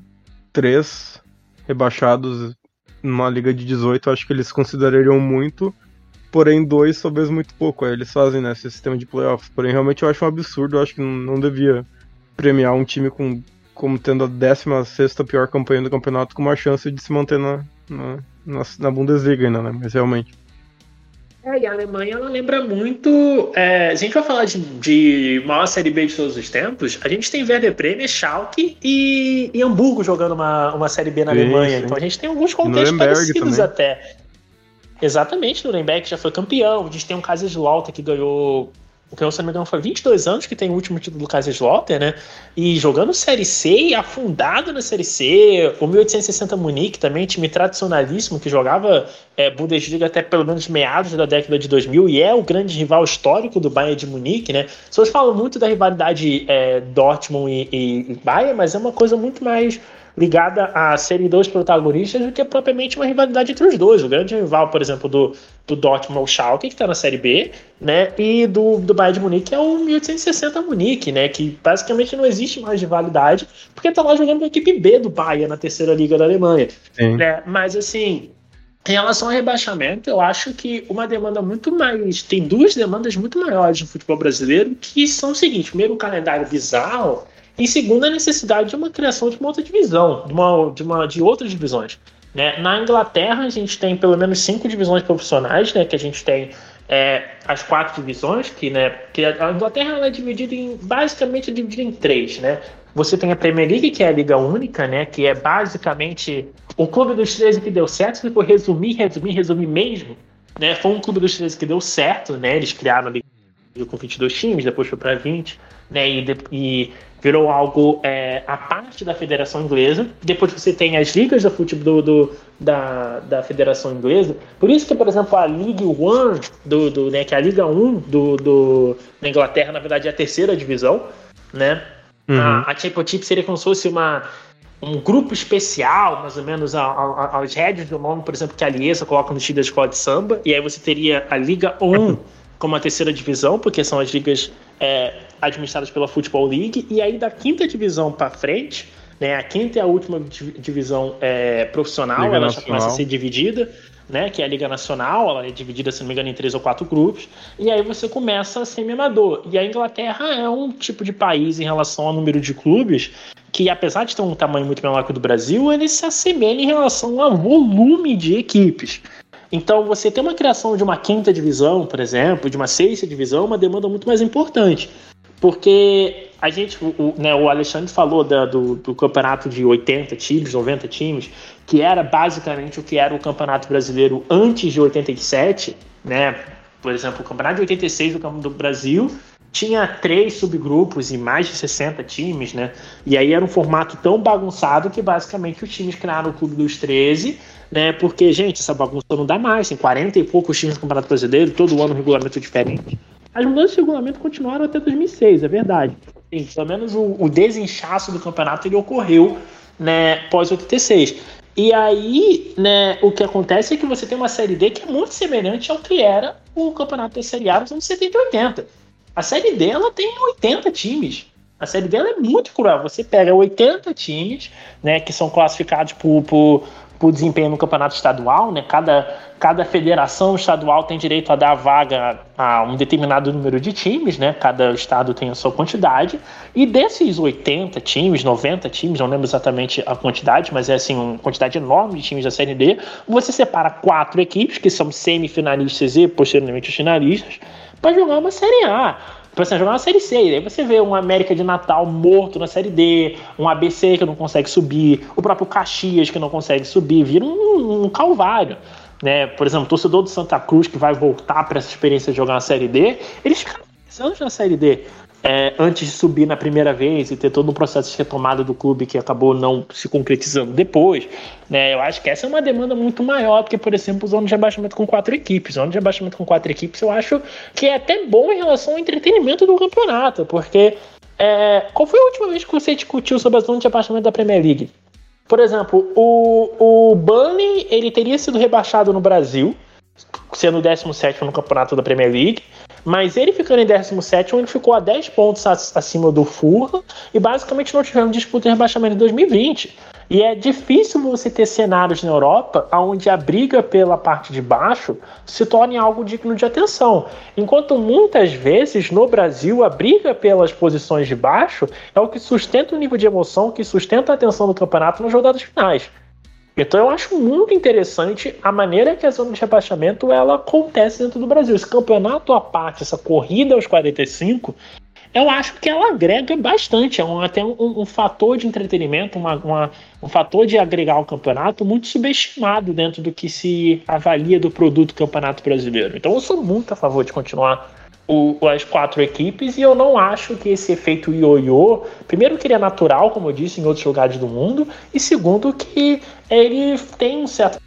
três rebaixados numa liga de 18, acho que eles considerariam muito porém dois talvez muito pouco. Aí eles fazem né, esse sistema de playoffs. Porém, realmente eu acho um absurdo, eu acho que não, não devia premiar um time com como tendo a 16 pior campanha do campeonato com uma chance de se manter na, na, na, na Bundesliga ainda, né? Mas realmente. É, e a Alemanha ela lembra muito. É, a gente vai falar de, de maior série B de todos os tempos. A gente tem Werder Bremen, Schalke e, e Hamburgo jogando uma, uma série B na sim, Alemanha. Sim. Então a gente tem alguns contextos parecidos também. até. Exatamente, Nuremberg já foi campeão. A gente tem um Kaiserslautern que ganhou então, se não me engano, foi 22 anos que tem o último título do Kaiserslautern, né? E jogando Série C e afundado na Série C. O 1860 Munique também, time tradicionalíssimo que jogava é, Bundesliga até pelo menos meados da década de 2000 e é o grande rival histórico do Bayern de Munique, né? As pessoas falam muito da rivalidade é, Dortmund e, e, e Bayern, mas é uma coisa muito mais ligada a serem dois protagonistas do que propriamente uma rivalidade entre os dois. O grande rival, por exemplo, do, do Dortmund é o Schalke, que está na Série B, né? E do, do Bayern de Munique é o 1860 Munique, né? Que basicamente não existe mais rivalidade, porque está lá jogando com a equipe B do Bayern na terceira liga da Alemanha. Né? Mas assim, em relação ao rebaixamento, eu acho que uma demanda muito mais. Tem duas demandas muito maiores no futebol brasileiro, que são o seguinte: primeiro, o calendário bizarro, e segundo, a necessidade de uma criação de uma outra divisão, de, uma, de, uma, de outras divisões. Né? Na Inglaterra, a gente tem pelo menos cinco divisões profissionais, né? que a gente tem é, as quatro divisões, que, né, que a Inglaterra ela é dividida em, basicamente é dividida em três. Né? Você tem a Premier League, que é a Liga Única, né? que é basicamente o clube dos 13 que deu certo, se for resumir, resumir, resumir mesmo, né? foi um clube dos 13 que deu certo, né? eles criaram a Liga com 22 times, depois foi para 20, né? E, e virou algo é, a parte da Federação Inglesa. Depois você tem as ligas do futebol do, do, da, da Federação Inglesa. Por isso que, por exemplo, a League One, do, do, né, que é a Liga 1 do, do, da Inglaterra, na verdade, é a terceira divisão, né? Uhum. A, a Championship seria como se fosse uma, um grupo especial, mais ou menos, aos heads do nome, por exemplo, que a Aliança coloca no time da escola de samba, e aí você teria a Liga 1 *laughs* como a terceira divisão, porque são as ligas é, administradas pela Football League, e aí da quinta divisão para frente, né, a quinta e a última divisão é, profissional, Liga ela Nacional. já começa a ser dividida, né, que é a Liga Nacional, ela é dividida, se não me engano, em três ou quatro grupos, e aí você começa a ser amador. E a Inglaterra é um tipo de país em relação ao número de clubes que, apesar de ter um tamanho muito menor que o do Brasil, ele se assemelha em relação ao volume de equipes. Então, você ter uma criação de uma quinta divisão, por exemplo, de uma sexta divisão, é uma demanda muito mais importante. Porque a gente, o, né, o Alexandre falou da, do, do, campeonato de 80 times, 90 times, que era basicamente o que era o campeonato brasileiro antes de 87, né? Por exemplo, o campeonato de 86 do, do Brasil tinha três subgrupos e mais de 60 times, né? E aí era um formato tão bagunçado que basicamente os times criaram o Clube dos 13 né? Porque, gente, essa bagunça não dá mais. Tem 40 e poucos times no Campeonato Brasileiro, todo ano um regulamento diferente. As mudanças de regulamento continuaram até 2006, é verdade. Sim, pelo menos o, o desinchaço do campeonato ele ocorreu né, pós 86. E aí, né, o que acontece é que você tem uma Série D que é muito semelhante ao que era o campeonato da Série A nos anos 70 e 80. A Série D ela tem 80 times. A série dela é muito cruel. Você pega 80 times, né, que são classificados por, por, por desempenho no campeonato estadual, né? Cada, cada federação estadual tem direito a dar vaga a um determinado número de times, né? Cada estado tem a sua quantidade. E desses 80 times, 90 times, não lembro exatamente a quantidade, mas é assim, uma quantidade enorme de times da Série D, você separa quatro equipes, que são semifinalistas e posteriormente os finalistas, para jogar uma Série A. Tipo assim, jogar uma Série C. Aí você vê um América de Natal morto na Série D, um ABC que não consegue subir, o próprio Caxias que não consegue subir, vira um, um calvário. Né? Por exemplo, o torcedor do Santa Cruz que vai voltar para essa experiência de jogar na Série D, eles ficaram anos na Série D é, antes de subir na primeira vez e ter todo um processo de retomada do clube que acabou não se concretizando depois. Né? Eu acho que essa é uma demanda muito maior do que, por exemplo, anos de abaixamento com quatro equipes. Ano de abaixamento com quatro equipes eu acho que é até bom em relação ao entretenimento do campeonato, porque é, qual foi a última vez que você discutiu sobre as zonas de abaixamento da Premier League? Por exemplo, o, o Burnley ele teria sido rebaixado no Brasil, sendo o 17 no campeonato da Premier League. Mas ele ficando em 17, ele ficou a 10 pontos acima do Fulham e basicamente não tivemos disputa de rebaixamento em 2020. E é difícil você ter cenários na Europa onde a briga pela parte de baixo se torne algo digno de atenção. Enquanto muitas vezes no Brasil a briga pelas posições de baixo é o que sustenta o nível de emoção, que sustenta a atenção do campeonato nas rodadas finais. Então eu acho muito interessante a maneira que a zona de rebaixamento ela acontece dentro do Brasil. Esse campeonato à parte, essa corrida aos 45, eu acho que ela agrega bastante. É um, até um, um, fator de entretenimento, uma, uma, um fator de agregar ao campeonato muito subestimado dentro do que se avalia do produto campeonato brasileiro. Então eu sou muito a favor de continuar o, as quatro equipes e eu não acho que esse efeito ioiô, primeiro que ele é natural, como eu disse, em outros lugares do mundo, e segundo que ele tem um certo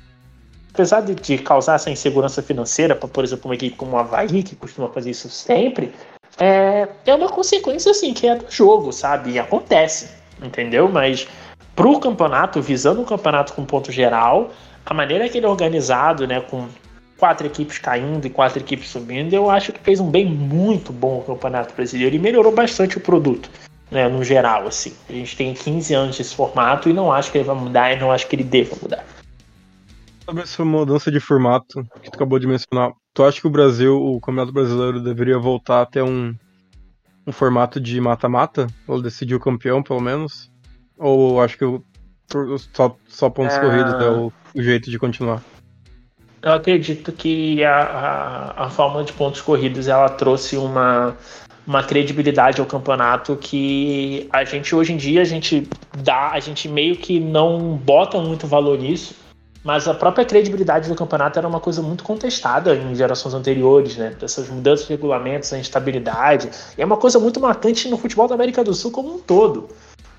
apesar de, de, causar essa insegurança financeira para, por exemplo, uma equipe como o Havaí, que costuma fazer isso sempre, é, é uma consequência, assim, que é do jogo, sabe? E acontece, entendeu? Mas pro campeonato, visando o campeonato com ponto geral, a maneira que ele é organizado, né, com quatro equipes caindo e quatro equipes subindo, eu acho que fez um bem muito bom o Campeonato Brasileiro e melhorou bastante o produto, né, no geral, assim. A gente tem 15 anos desse formato e não acho que ele vai mudar e não acho que ele deva mudar. Sobre essa mudança de formato que tu acabou de mencionar, tu acha que o Brasil, o Campeonato Brasileiro, deveria voltar a ter um, um formato de mata-mata? Ou decidir o campeão, pelo menos? Ou acho que o, só, só pontos é... corridos é o, o jeito de continuar? Eu acredito que a, a, a de pontos corridos ela trouxe uma, uma credibilidade ao campeonato que a gente hoje em dia a gente dá, a gente meio que não bota muito valor nisso, mas a própria credibilidade do campeonato era uma coisa muito contestada em gerações anteriores, né? Essas mudanças de regulamentos, a instabilidade. E é uma coisa muito marcante no futebol da América do Sul como um todo.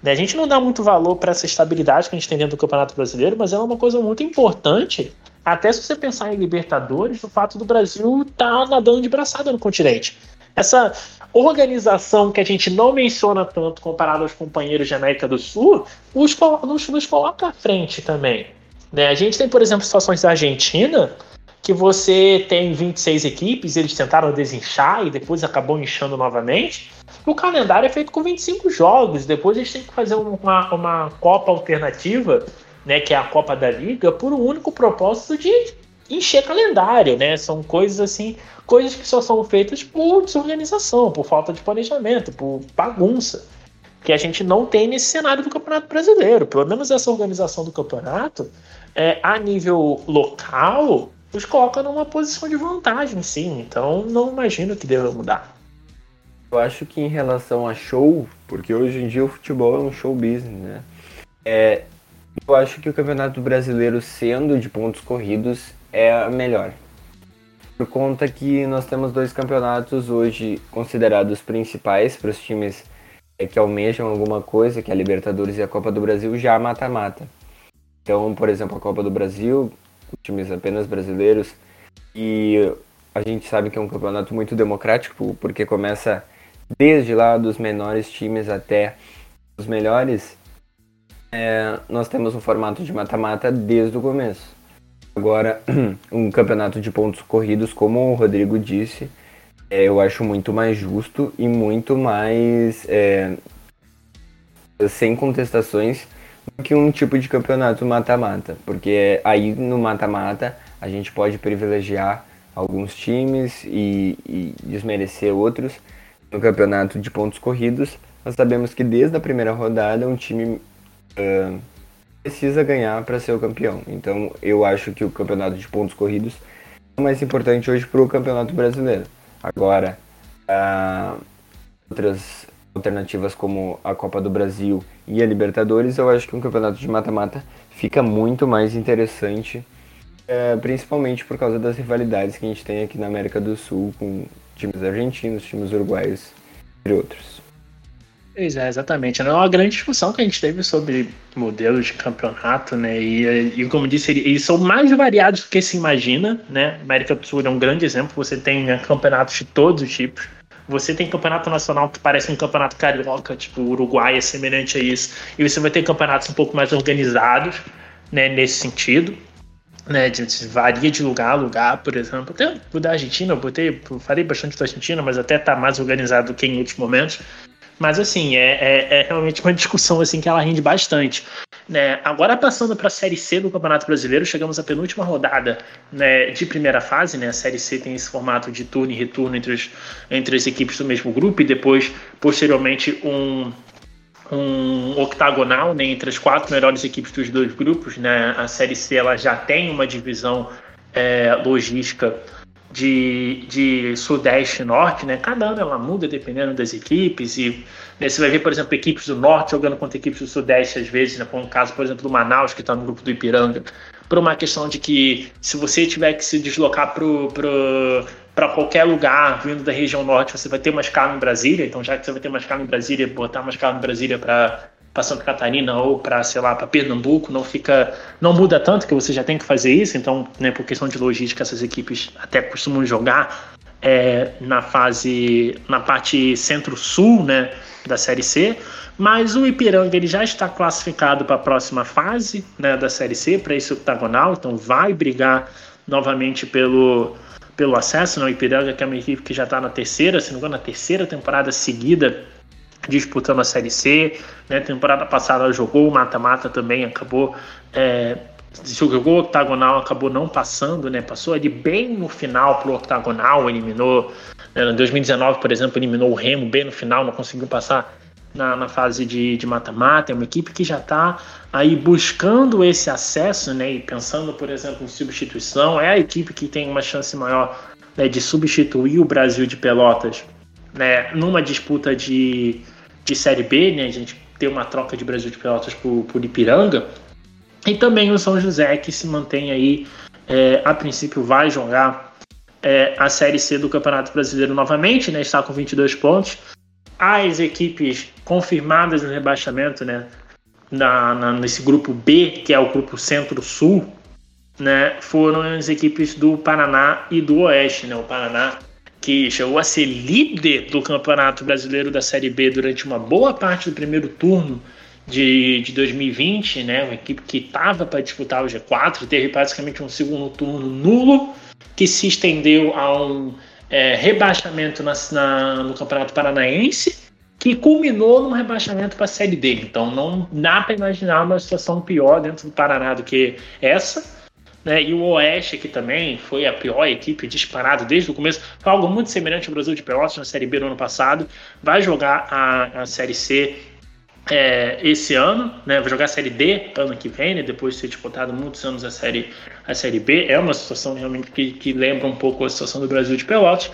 Né? A gente não dá muito valor para essa estabilidade que a gente tem dentro do Campeonato Brasileiro, mas ela é uma coisa muito importante. Até se você pensar em Libertadores, o fato do Brasil estar tá nadando de braçada no continente. Essa organização que a gente não menciona tanto comparado aos companheiros de América do Sul, os, nos, nos coloca à frente também. Né? A gente tem, por exemplo, situações da Argentina, que você tem 26 equipes, eles tentaram desinchar e depois acabou inchando novamente. O calendário é feito com 25 jogos, depois eles têm que fazer uma, uma Copa alternativa, né, que é a Copa da Liga, por um único propósito de encher calendário, né? São coisas assim, coisas que só são feitas por desorganização, por falta de planejamento, por bagunça que a gente não tem nesse cenário do Campeonato Brasileiro. Pelo menos essa organização do campeonato, é, a nível local, os coloca numa posição de vantagem, sim. Então não imagino que deva mudar. Eu acho que em relação a show, porque hoje em dia o futebol é um show business, né? É, eu acho que o Campeonato Brasileiro, sendo de pontos corridos, é a melhor. Por conta que nós temos dois campeonatos hoje considerados principais para os times é, que almejam alguma coisa, que é a Libertadores e a Copa do Brasil, já mata-mata. Então, por exemplo, a Copa do Brasil, times apenas brasileiros, e a gente sabe que é um campeonato muito democrático, porque começa desde lá dos menores times até os melhores. É, nós temos um formato de mata-mata desde o começo. Agora, *clears throat* um campeonato de pontos corridos, como o Rodrigo disse, é, eu acho muito mais justo e muito mais é, sem contestações do que um tipo de campeonato mata-mata, porque aí no mata-mata a gente pode privilegiar alguns times e, e, desmerecer outros. No campeonato de pontos corridos, nós sabemos que desde a primeira rodada um time uh, precisa ganhar para ser o campeão. Então eu acho que o campeonato de pontos corridos é o mais importante hoje para o campeonato brasileiro. Agora, uh, outras alternativas como a Copa do Brasil e a Libertadores, eu acho que um campeonato de mata-mata fica muito mais interessante, uh, principalmente por causa das rivalidades que a gente tem aqui na América do Sul com times argentinos, times uruguaios, entre outros. Pois é, exatamente. É uma grande discussão que a gente teve sobre modelos de campeonato, né? E, e como disse, eles são mais variados do que se imagina, né? América do Sul é um grande exemplo. Você tem né, campeonatos de todos os tipos. Você tem campeonato nacional que parece um campeonato carioca, tipo Uruguai é semelhante a isso. E você vai ter campeonatos um pouco mais organizados, né? Nesse sentido. Né, de, varia de lugar a lugar, por exemplo. Até o da Argentina, eu botei, eu falei bastante da Argentina, mas até tá mais organizado do que em outros momentos. Mas assim, é, é, é, realmente uma *laughs* discussão assim que ela rende bastante. Né? Agora passando para a Série C do Campeonato Brasileiro, chegamos à penúltima rodada né, de primeira fase. Né? A Série C tem esse formato de turno e retorno entre, entre as equipes do mesmo grupo e depois, posteriormente, um, um octagonal né, entre as quatro melhores equipes dos dois grupos. Né? A Série C ela já tem uma divisão é, logística de, de Sudeste e Norte, né? Cada ano ela muda dependendo das equipes e né, você vai ver, por exemplo, equipes do Norte jogando contra equipes do Sudeste às vezes, né? Como o caso, por exemplo, do Manaus, que está no grupo do Ipiranga, por uma questão de que se você tiver que se deslocar para qualquer lugar vindo da região Norte, você vai ter uma escala em Brasília, então já que você vai ter uma escala em Brasília, botar uma escala em Brasília para para Santa Catarina ou para, sei lá, para Pernambuco, não fica, não muda tanto que você já tem que fazer isso, então, né, por questão de logística, essas equipes até costumam jogar é, na fase, na parte centro-sul, né, da Série C, mas o Ipiranga ele já está classificado para a próxima fase, né, da Série C, para esse octagonal, então vai brigar novamente pelo pelo acesso, né, o Ipiranga que é uma equipe que já está na terceira, se não me engano, na terceira temporada seguida disputando a Série C. Né? Temporada passada jogou mata-mata também, acabou. É, jogou o octagonal, acabou não passando, né? Passou ali bem no final pro octagonal, eliminou. Né? Em 2019, por exemplo, eliminou o Remo bem no final, não conseguiu passar na, na fase de mata-mata. É uma equipe que já está aí buscando esse acesso, né? E pensando, por exemplo, em substituição. É a equipe que tem uma chance maior né, de substituir o Brasil de Pelotas né, numa disputa de de Série B, né? A gente tem uma troca de Brasil de Pelotas por, por Ipiranga. E também o São José, que se mantém aí, é, a princípio vai jogar é, a Série C do Campeonato Brasileiro novamente, né? Está com 22 pontos. As equipes confirmadas no rebaixamento, né? Na, na, nesse grupo B, que é o grupo Centro-Sul, né? Foram as equipes do Paraná e do Oeste, né? O Paraná que chegou a ser líder do Campeonato Brasileiro da Série B durante uma boa parte do primeiro turno de, de 2020, né? Uma equipe que estava para disputar o G4, teve praticamente um segundo turno nulo, que se estendeu a um é, rebaixamento na, na, no Campeonato Paranaense, que culminou num rebaixamento para a Série D. Então não dá para imaginar uma situação pior dentro do Paraná do que essa. Né? E o Oeste aqui também foi a pior equipe disparada desde o começo. Foi algo muito semelhante ao Brasil de Pelotas na Série B no ano passado. Vai jogar a, a Série C é, esse ano, né? Vai jogar a Série D ano que vem, né? depois de ter disputado muitos anos a Série, a série B. É uma situação realmente que, que lembra um pouco a situação do Brasil de Pelotas.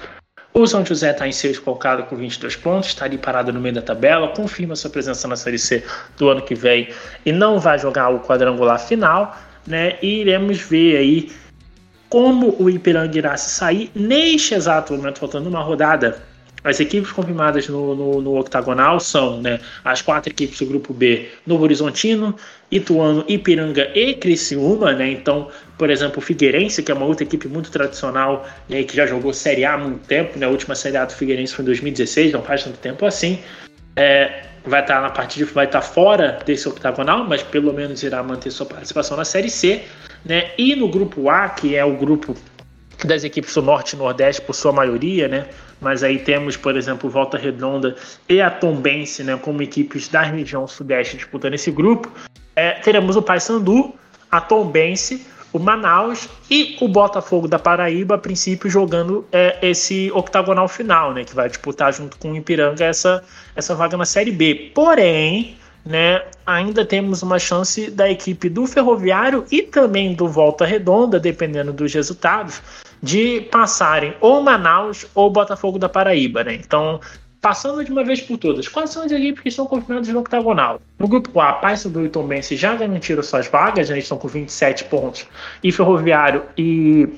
O São José está em sexto colocado com 22 pontos, está ali parado no meio da tabela, confirma sua presença na Série C do ano que vem e não vai jogar o quadrangular final né? E iremos ver aí como o Ipiranga irá se sair neste exato momento, faltando uma rodada. As equipes confirmadas no, no, no, octagonal são né, as quatro equipes do grupo B: Novo Horizontino, Ituano, Ipiranga e Criciúma. Né? Então, por exemplo, o Figueirense, que é uma outra equipe muito tradicional né, que já jogou Série A há muito tempo. Né? A última Série A do Figueirense foi em 2016, não faz tanto tempo assim. É, vai estar na parte de vai estar fora desse octagonal, mas pelo menos irá manter sua participação na Série C, né? E no grupo A, que é o grupo das equipes do Norte e Nordeste por sua maioria, né? Mas aí temos, por exemplo, Volta Redonda e a Tombense, né, como equipes da região Sudeste disputando esse grupo. É, teremos o Paysandu, a Tombense, o Manaus e o Botafogo da Paraíba, a princípio, jogando é, esse octagonal final, né? Que vai disputar junto com o Ipiranga essa, essa vaga na Série B. Porém, né, ainda temos uma chance da equipe do Ferroviário e também do Volta Redonda, dependendo dos resultados, de passarem ou Manaus ou Botafogo da Paraíba, né? Então Passando de uma vez por todas, quais são as equipes que estão confirmadas no octagonal? No grupo A, Paysandu e Tombense já garantiram suas vagas, né? eles estão com 27 pontos, e Ferroviário e,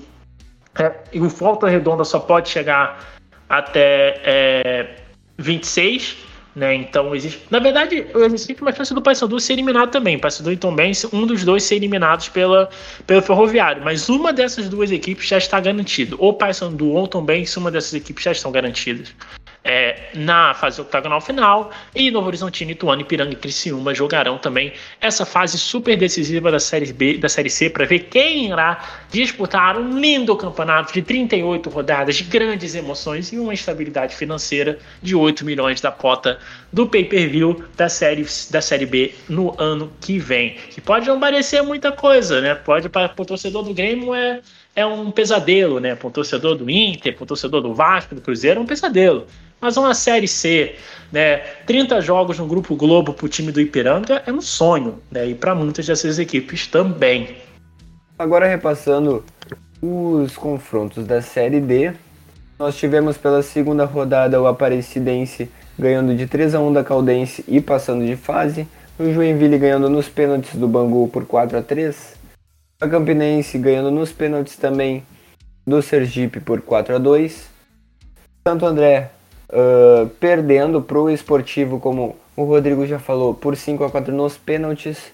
é, e o Volta Redonda só pode chegar até é, 26, né? Então existe. Na verdade, existe uma chance do Paysandu ser eliminado também. Paysandu e Tombense, um dos dois ser eliminados pela, pelo Ferroviário. Mas uma dessas duas equipes já está garantida. Ou Paysandu ou Tombense, uma dessas equipes já estão garantidas é, na fase octagonal final. E Novo Horizontino, Ituano, Ipiranga e Criciúma jogarão também essa fase super decisiva da Série B, da Série C, para ver quem irá disputar um lindo campeonato de 38 rodadas, de grandes emoções e uma estabilidade financeira de 8 milhões da cota do pay-per-view da série, da série B no ano que vem. Que pode não parecer muita coisa, né? Pode para o torcedor do Grêmio é é um pesadelo, né? Para o torcedor do Inter, para o torcedor do Vasco, do Cruzeiro, é um pesadelo. Mas uma Série C, né, 30 jogos no Grupo Globo para o time do Ipiranga é um sonho, né, e para muitas dessas equipes também. Agora repassando os confrontos da Série D, nós tivemos pela segunda rodada o Aparecidense ganhando de 3 a 1 da Caldense e passando de fase, o Joinville ganhando nos pênaltis do Bangu por 4 a 3, a Campinense ganhando nos pênaltis também do Sergipe por 4 a 2, Santo André uh, perdendo para o esportivo, como o Rodrigo já falou, por 5 a 4 nos pênaltis.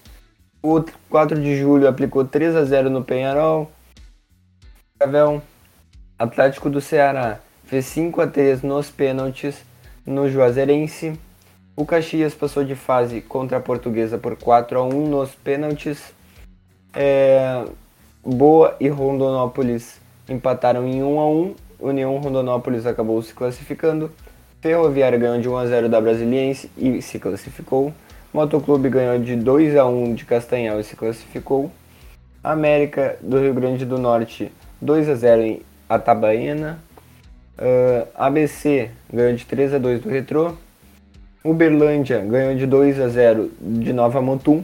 O 4 de julho aplicou 3 a 0 no Penharol. Cavel, Atlético do Ceará fez 5 a 3 nos pênaltis no Juazeirense. O Caxias passou de fase contra a Portuguesa por 4 a 1 nos pênaltis. É, Boa e Rondonópolis empataram em 1 a 1. União Rondonópolis acabou se classificando. Ferroviária ganhou de 1 a 0 da Brasiliense e se classificou. Motoclube ganhou de 2 a 1 de Castanhal e se classificou. América do Rio Grande do Norte 2 a 0 em Atabaena. Uh, ABC ganhou de 3 a 2 do Retrô. Uberlândia ganhou de 2 a 0 de Nova Mutum.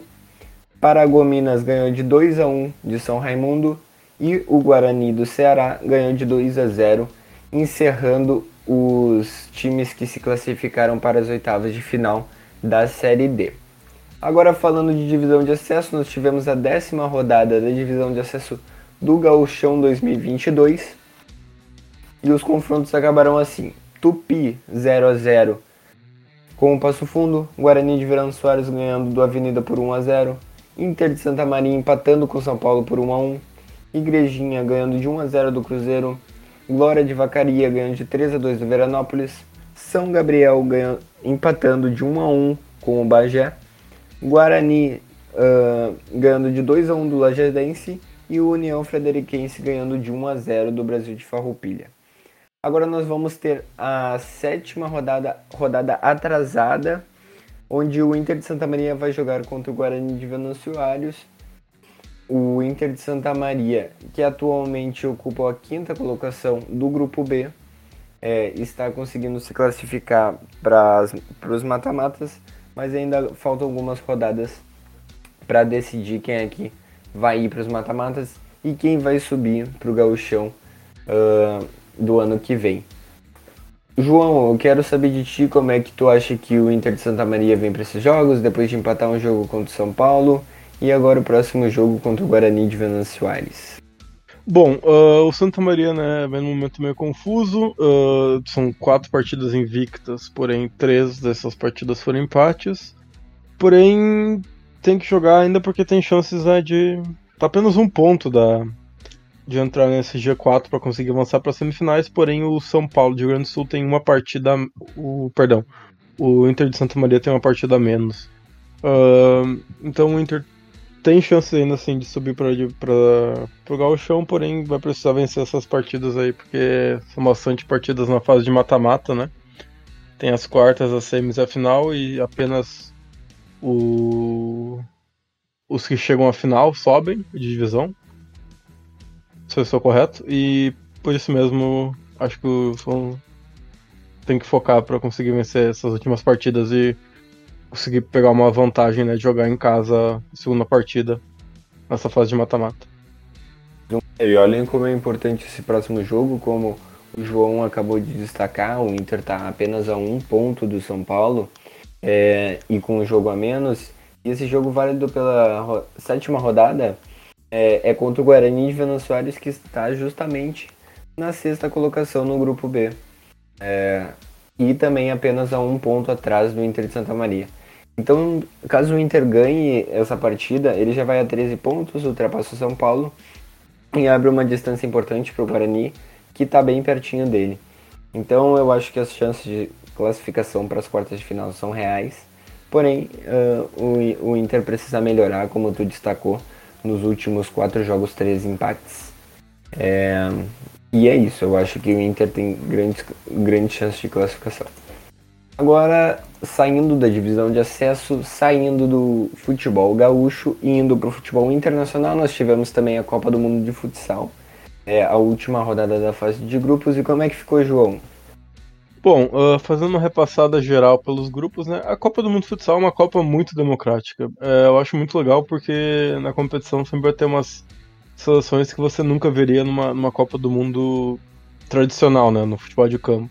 Paragominas ganhou de 2 a 1 de São Raimundo e o Guarani do Ceará ganhou de 2 a 0, encerrando os times que se classificaram para as oitavas de final da Série D. Agora falando de divisão de acesso, nós tivemos a décima rodada da divisão de acesso do Gauchão 2022. E os confrontos acabaram assim: Tupi 0 a 0 com o Passo Fundo, Guarani de Verano Soares ganhando do Avenida por 1 a 0, Inter de Santa Maria empatando com São Paulo por 1 a 1, Igrejinha ganhando de 1 a 0 do Cruzeiro, Glória de Vacaria ganhando de 3 a 2 do Veranópolis, São Gabriel ganhando, empatando de 1 a 1 com o Bagé, Guarani uh, ganhando de 2 a 1 do Lajadense e o União Frederiquense ganhando de 1 a 0 do Brasil de Farroupilha. Agora nós vamos ter a sétima rodada, rodada atrasada, onde o Inter de Santa Maria vai jogar contra o Guarani de Venunciários. O Inter de Santa Maria, que atualmente ocupa a quinta colocação do grupo B, é, está conseguindo se classificar para os mata-matas, mas ainda faltam algumas rodadas para decidir quem é que vai ir para os mata-matas e quem vai subir para o gauchão. Uh, do ano que vem. João, eu quero saber de ti como é que tu acha que o Inter de Santa Maria vem para esses jogos, depois de empatar um jogo contra o São Paulo e agora o próximo jogo contra o Guarani de Venâncio Aires. Bom, uh, o Santa Maria né, vem num momento meio confuso. Uh, são quatro partidas invictas, porém três dessas partidas foram empates. Porém, tem que jogar ainda porque tem chances né, de. Tá apenas um ponto da, de entrar nesse G4 para conseguir avançar para semifinais, porém o São Paulo de Rio Grande do Sul tem uma partida, o perdão, o Inter de Santa Maria tem uma partida a menos. Uh, então o Inter tem chance ainda assim de subir para o Gauchão, porém vai precisar vencer essas partidas aí, porque são bastante partidas na fase de mata-mata, né? Tem as quartas, as semis a final, e apenas o... os que chegam à final sobem de divisão se eu estou correto, e por isso mesmo acho que o tem que focar para conseguir vencer essas últimas partidas e conseguir pegar uma vantagem, né, de jogar em casa segunda partida nessa fase de mata-mata. E olhem como é importante esse próximo jogo, como o João acabou de destacar, o Inter está apenas a um ponto do São Paulo é, e com um jogo a menos. E esse jogo válido pela ro sétima rodada é, é contra o Guarani de Venan Soares, que está justamente na sexta colocação no grupo B. É, e também apenas a um ponto atrás do Inter de Santa Maria. Então, caso o Inter ganhe essa partida, ele já vai a 13 pontos, ultrapassa o São Paulo e abre uma distância importante para o Guarani, que está bem pertinho dele. Então, eu acho que as chances de classificação para as quartas de final são reais. Porém, uh, o, o Inter precisa melhorar, como tu destacou, nos últimos quatro jogos, três empates. É, e é isso, eu acho que o Inter tem grandes, grandes chances de classificação. Agora, saindo da divisão de acesso, saindo do futebol gaúcho e indo para o futebol internacional, nós tivemos também a Copa do Mundo de Futsal, é, a última rodada da fase de grupos. E como é que ficou, João? Bom, uh, fazendo uma repassada geral pelos grupos, né? A Copa do Mundo Futsal é uma Copa muito democrática. É, eu acho muito legal porque na competição sempre vai ter umas seleções que você nunca veria numa, numa Copa do Mundo tradicional, né? No futebol de campo.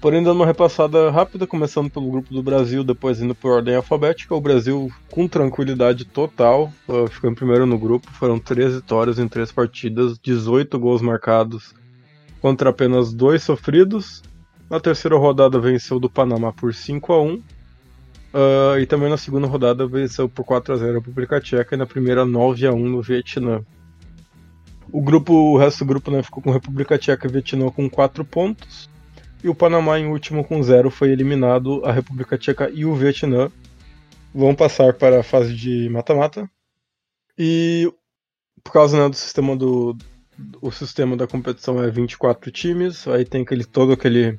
Porém, dando uma repassada rápida, começando pelo grupo do Brasil, depois indo por ordem alfabética, o Brasil com tranquilidade total, uh, ficou em primeiro no grupo, foram três vitórias em três partidas, 18 gols marcados contra apenas dois sofridos, na terceira rodada venceu do Panamá por 5 a 1 uh, e também na segunda rodada venceu por 4 a 0 a República Tcheca e na primeira 9 a 1 no Vietnã. O grupo, o resto do grupo né, ficou com República Tcheca e Vietnã com 4 pontos. E o Panamá em último com 0 foi eliminado. A República Tcheca e o Vietnã vão passar para a fase de mata-mata. E por causa né, do sistema do o sistema da competição é 24 times, aí tem aquele todo aquele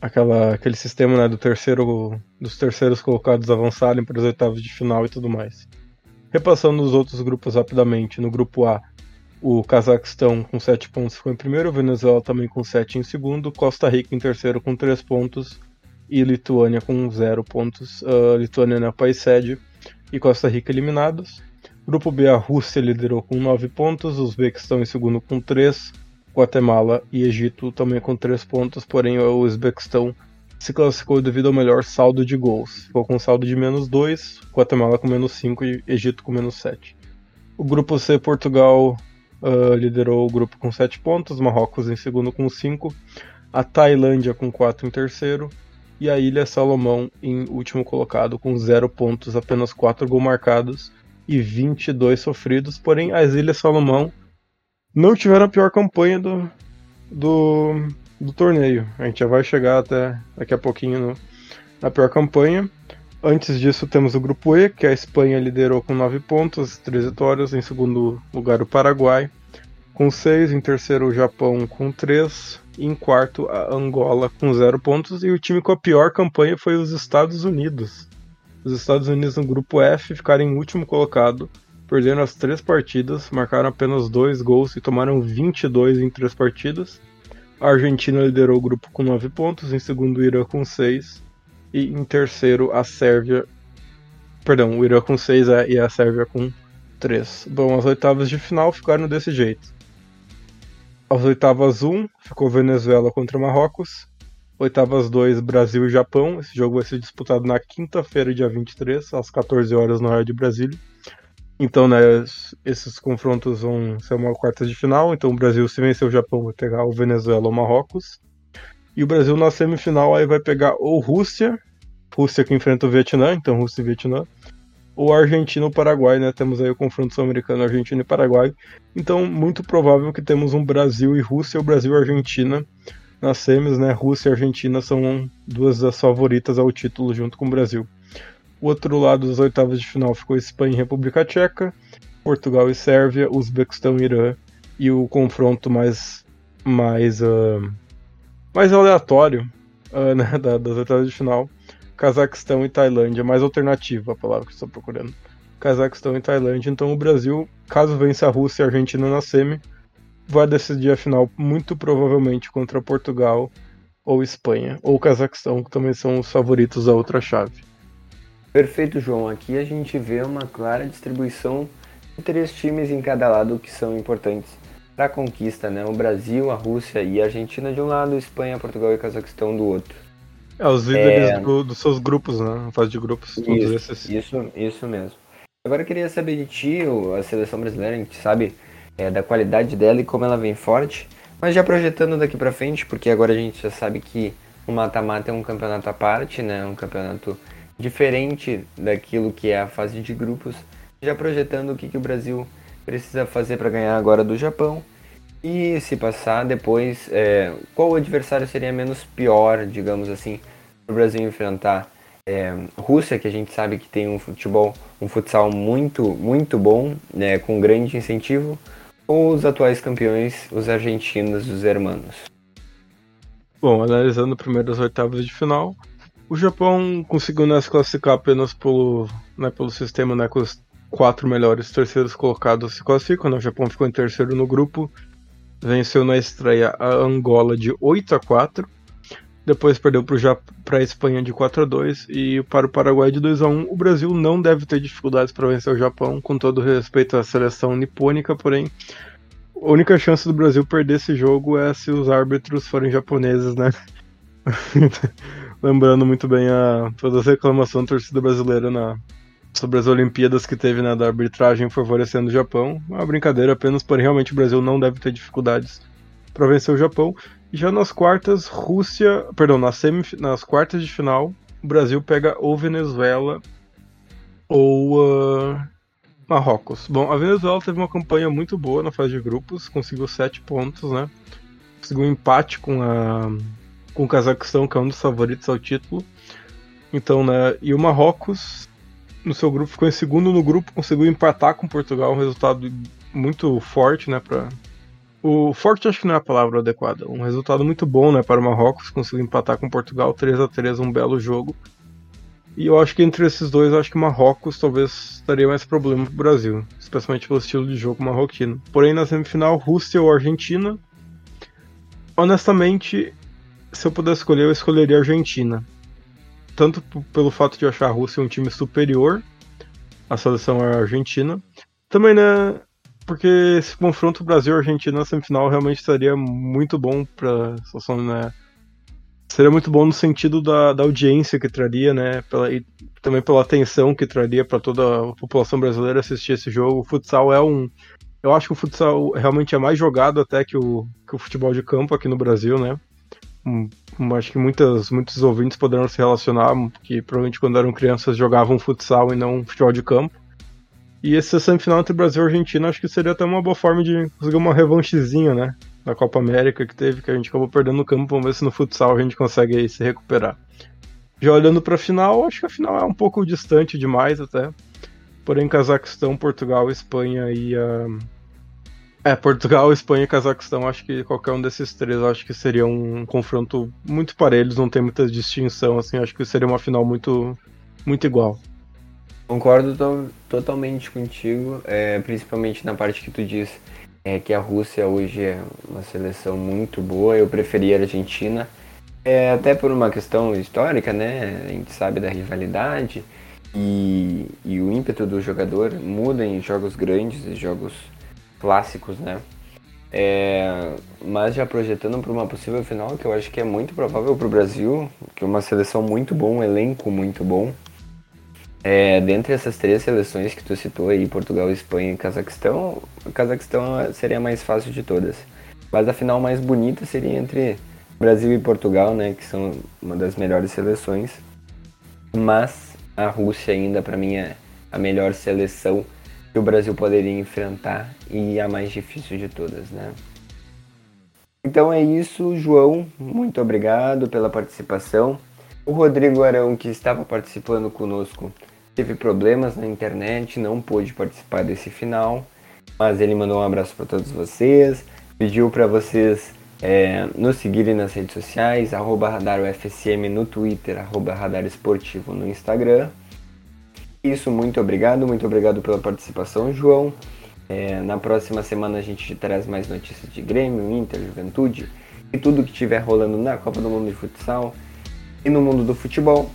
aquela, aquele sistema né, do terceiro, dos terceiros colocados avançarem para os oitavos de final e tudo mais. Repassando os outros grupos rapidamente, no grupo A, o Cazaquistão com 7 pontos ficou em primeiro, Venezuela também com 7 em segundo, Costa Rica em terceiro com 3 pontos e Lituânia com 0 pontos. Uh, Lituânia é o país sede e Costa Rica eliminados. Grupo B, a Rússia liderou com 9 pontos, os Uzbequistão em segundo com 3, Guatemala e Egito também com 3 pontos, porém o Uzbequistão se classificou devido ao melhor saldo de gols. Ficou com saldo de menos 2, Guatemala com menos 5 e Egito com menos 7. O grupo C, Portugal uh, liderou o grupo com 7 pontos, Marrocos em segundo com 5, a Tailândia com 4 em terceiro e a Ilha Salomão em último colocado com 0 pontos, apenas 4 gols marcados e 22 sofridos. Porém, as Ilhas Salomão não tiveram a pior campanha do, do, do torneio. A gente já vai chegar até daqui a pouquinho no, na pior campanha. Antes disso, temos o grupo E, que a Espanha liderou com 9 pontos, 3 vitórias. Em segundo lugar, o Paraguai com 6. Em terceiro, o Japão com 3. E em quarto, a Angola com 0 pontos. E o time com a pior campanha foi os Estados Unidos. Os Estados Unidos no grupo F ficaram em último colocado, perderam as três partidas, marcaram apenas dois gols e tomaram 22 em três partidas. A Argentina liderou o grupo com 9 pontos, em segundo o Irã com 6 e em terceiro a Sérvia. Perdão, o Irã com 6 é, e a Sérvia com 3. Bom, as oitavas de final ficaram desse jeito. As oitavas 1 ficou Venezuela contra Marrocos. Oitavas 2 Brasil e Japão. Esse jogo vai ser disputado na quinta-feira, dia 23, às 14 horas no horário de Brasília. Então, né, esses confrontos vão ser uma quarta de final. Então, o Brasil, se vencer o Japão, vai pegar o Venezuela ou Marrocos. E o Brasil na semifinal aí vai pegar ou Rússia, Rússia que enfrenta o Vietnã, então Rússia e Vietnã, ou Argentina ou Paraguai, né? Temos aí o confronto sul-americano, Argentina e Paraguai. Então, muito provável que temos um Brasil e Rússia, ou Brasil e Argentina nas semis, né? Rússia e Argentina são duas das favoritas ao título junto com o Brasil. O outro lado das oitavas de final ficou Espanha e República Tcheca, Portugal e Sérvia, Uzbequistão e Irã, e o confronto mais mais uh, mais aleatório uh, *laughs* né, das oitavas de final, Cazaquistão e Tailândia, mais alternativa a palavra que estou procurando. Cazaquistão e Tailândia. Então o Brasil, caso vença a Rússia e a Argentina na semi, vai decidir a final muito provavelmente contra Portugal ou Espanha, ou Cazaquistão, que também são os favoritos da outra chave. Perfeito, João. Aqui a gente vê uma clara distribuição de três times em cada lado que são importantes para a conquista, né? O Brasil, a Rússia e a Argentina de um lado, Espanha, Portugal e Cazaquistão do outro. É, os líderes é... do, dos seus grupos, né? Fase de grupos, todos isso, esses. Isso, isso mesmo. Agora eu queria saber de ti, a seleção brasileira, a gente sabe é, da qualidade dela e como ela vem forte, mas já projetando daqui para frente, porque agora a gente já sabe que o mata-mata é um campeonato à parte, né? Um campeonato diferente daquilo que é a fase de grupos, já projetando o que, que o Brasil precisa fazer para ganhar agora do Japão. E se passar depois, é, qual adversário seria menos pior, digamos assim, para o Brasil enfrentar? É, Rússia, que a gente sabe que tem um futebol, um futsal muito, muito bom, né, com grande incentivo, ou os atuais campeões, os argentinos, os hermanos? Bom, analisando primeiro as oitavas de final, o Japão conseguiu né, se classificar apenas pelo, né, pelo sistema né, com os quatro melhores terceiros colocados se classificam. Né? O Japão ficou em terceiro no grupo, venceu na estreia a Angola de 8 a 4 depois perdeu para a Espanha de 4 a 2 e para o Paraguai de 2 a 1 O Brasil não deve ter dificuldades para vencer o Japão, com todo respeito à seleção nipônica, porém a única chance do Brasil perder esse jogo é se os árbitros forem japoneses, né? *laughs* lembrando muito bem a toda as reclamações da torcida brasileira na, sobre as Olimpíadas que teve né, da arbitragem favorecendo o Japão. Uma brincadeira apenas, porém realmente o Brasil não deve ter dificuldades para vencer o Japão. E já nas quartas, Rússia, perdão, nas, nas quartas de final, o Brasil pega ou Venezuela ou uh, Marrocos. Bom, a Venezuela teve uma campanha muito boa na fase de grupos, conseguiu sete pontos, né? Conseguiu um empate com a com o Cazaquistão, que é um dos favoritos ao título. Então, né, e o Marrocos no seu grupo ficou em segundo no grupo, conseguiu empatar com Portugal, um resultado muito forte, né, para o forte acho que não é a palavra adequada, um resultado muito bom, né, para o Marrocos, conseguiu empatar com Portugal 3 a 3, um belo jogo. E eu acho que entre esses dois, eu acho que Marrocos talvez daria mais problema para o Brasil, especialmente pelo estilo de jogo marroquino. Porém, na semifinal, Rússia ou Argentina. Honestamente, se eu pudesse escolher, eu escolheria a Argentina. Tanto pelo fato de eu achar a Rússia um time superior à seleção argentina. Também, né? Porque esse confronto Brasil-Argentina na semifinal realmente seria muito bom para seleção, né? seria muito bom no sentido da, da audiência que traria, né? Pela, e também pela atenção que traria para toda a população brasileira assistir esse jogo. O futsal é um. Eu acho que o futsal realmente é mais jogado até que o, que o futebol de campo aqui no Brasil, né? Acho que muitas, muitos ouvintes poderão se relacionar, que provavelmente quando eram crianças jogavam futsal e não futebol de campo. E essa semifinal entre Brasil e Argentina acho que seria até uma boa forma de conseguir uma revanchezinha, né? Na Copa América que teve, que a gente acabou perdendo no campo. Vamos ver se no futsal a gente consegue aí se recuperar. Já olhando para a final, acho que a final é um pouco distante demais até. Porém, Cazaquistão, Portugal, Espanha e. Uh... É, Portugal, Espanha e Cazaquistão, acho que qualquer um desses três acho que seria um confronto muito parelho, não tem muita distinção, assim, acho que seria uma final muito, muito igual. Concordo to totalmente contigo, é, principalmente na parte que tu diz é, que a Rússia hoje é uma seleção muito boa, eu preferia a Argentina, é, até por uma questão histórica, né? A gente sabe da rivalidade e, e o ímpeto do jogador muda em jogos grandes e jogos clássicos, né? É, mas já projetando para uma possível final, que eu acho que é muito provável para o Brasil, que é uma seleção muito bom, um elenco muito bom, é, dentre essas três seleções que tu citou aí, Portugal, Espanha e Cazaquistão, Cazaquistão seria a mais fácil de todas. Mas a final mais bonita seria entre Brasil e Portugal, né, que são uma das melhores seleções. Mas a Rússia ainda para mim é a melhor seleção que o Brasil poderia enfrentar e a mais difícil de todas, né? Então é isso, João. Muito obrigado pela participação. O Rodrigo Arão, que estava participando conosco, teve problemas na internet, não pôde participar desse final, mas ele mandou um abraço para todos vocês, pediu para vocês é, nos seguirem nas redes sociais, arroba RadarUFSM no Twitter, arroba Radar Esportivo no Instagram. Isso, muito obrigado, muito obrigado pela participação, João. É, na próxima semana a gente traz mais notícias de Grêmio, Inter, Juventude e tudo que estiver rolando na Copa do Mundo de Futsal e no mundo do futebol.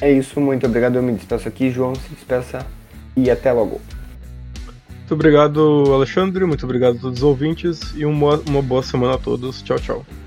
É isso, muito obrigado. Eu me despeço aqui, João se despeça e até logo. Muito obrigado, Alexandre. Muito obrigado a todos os ouvintes e uma, uma boa semana a todos. Tchau, tchau.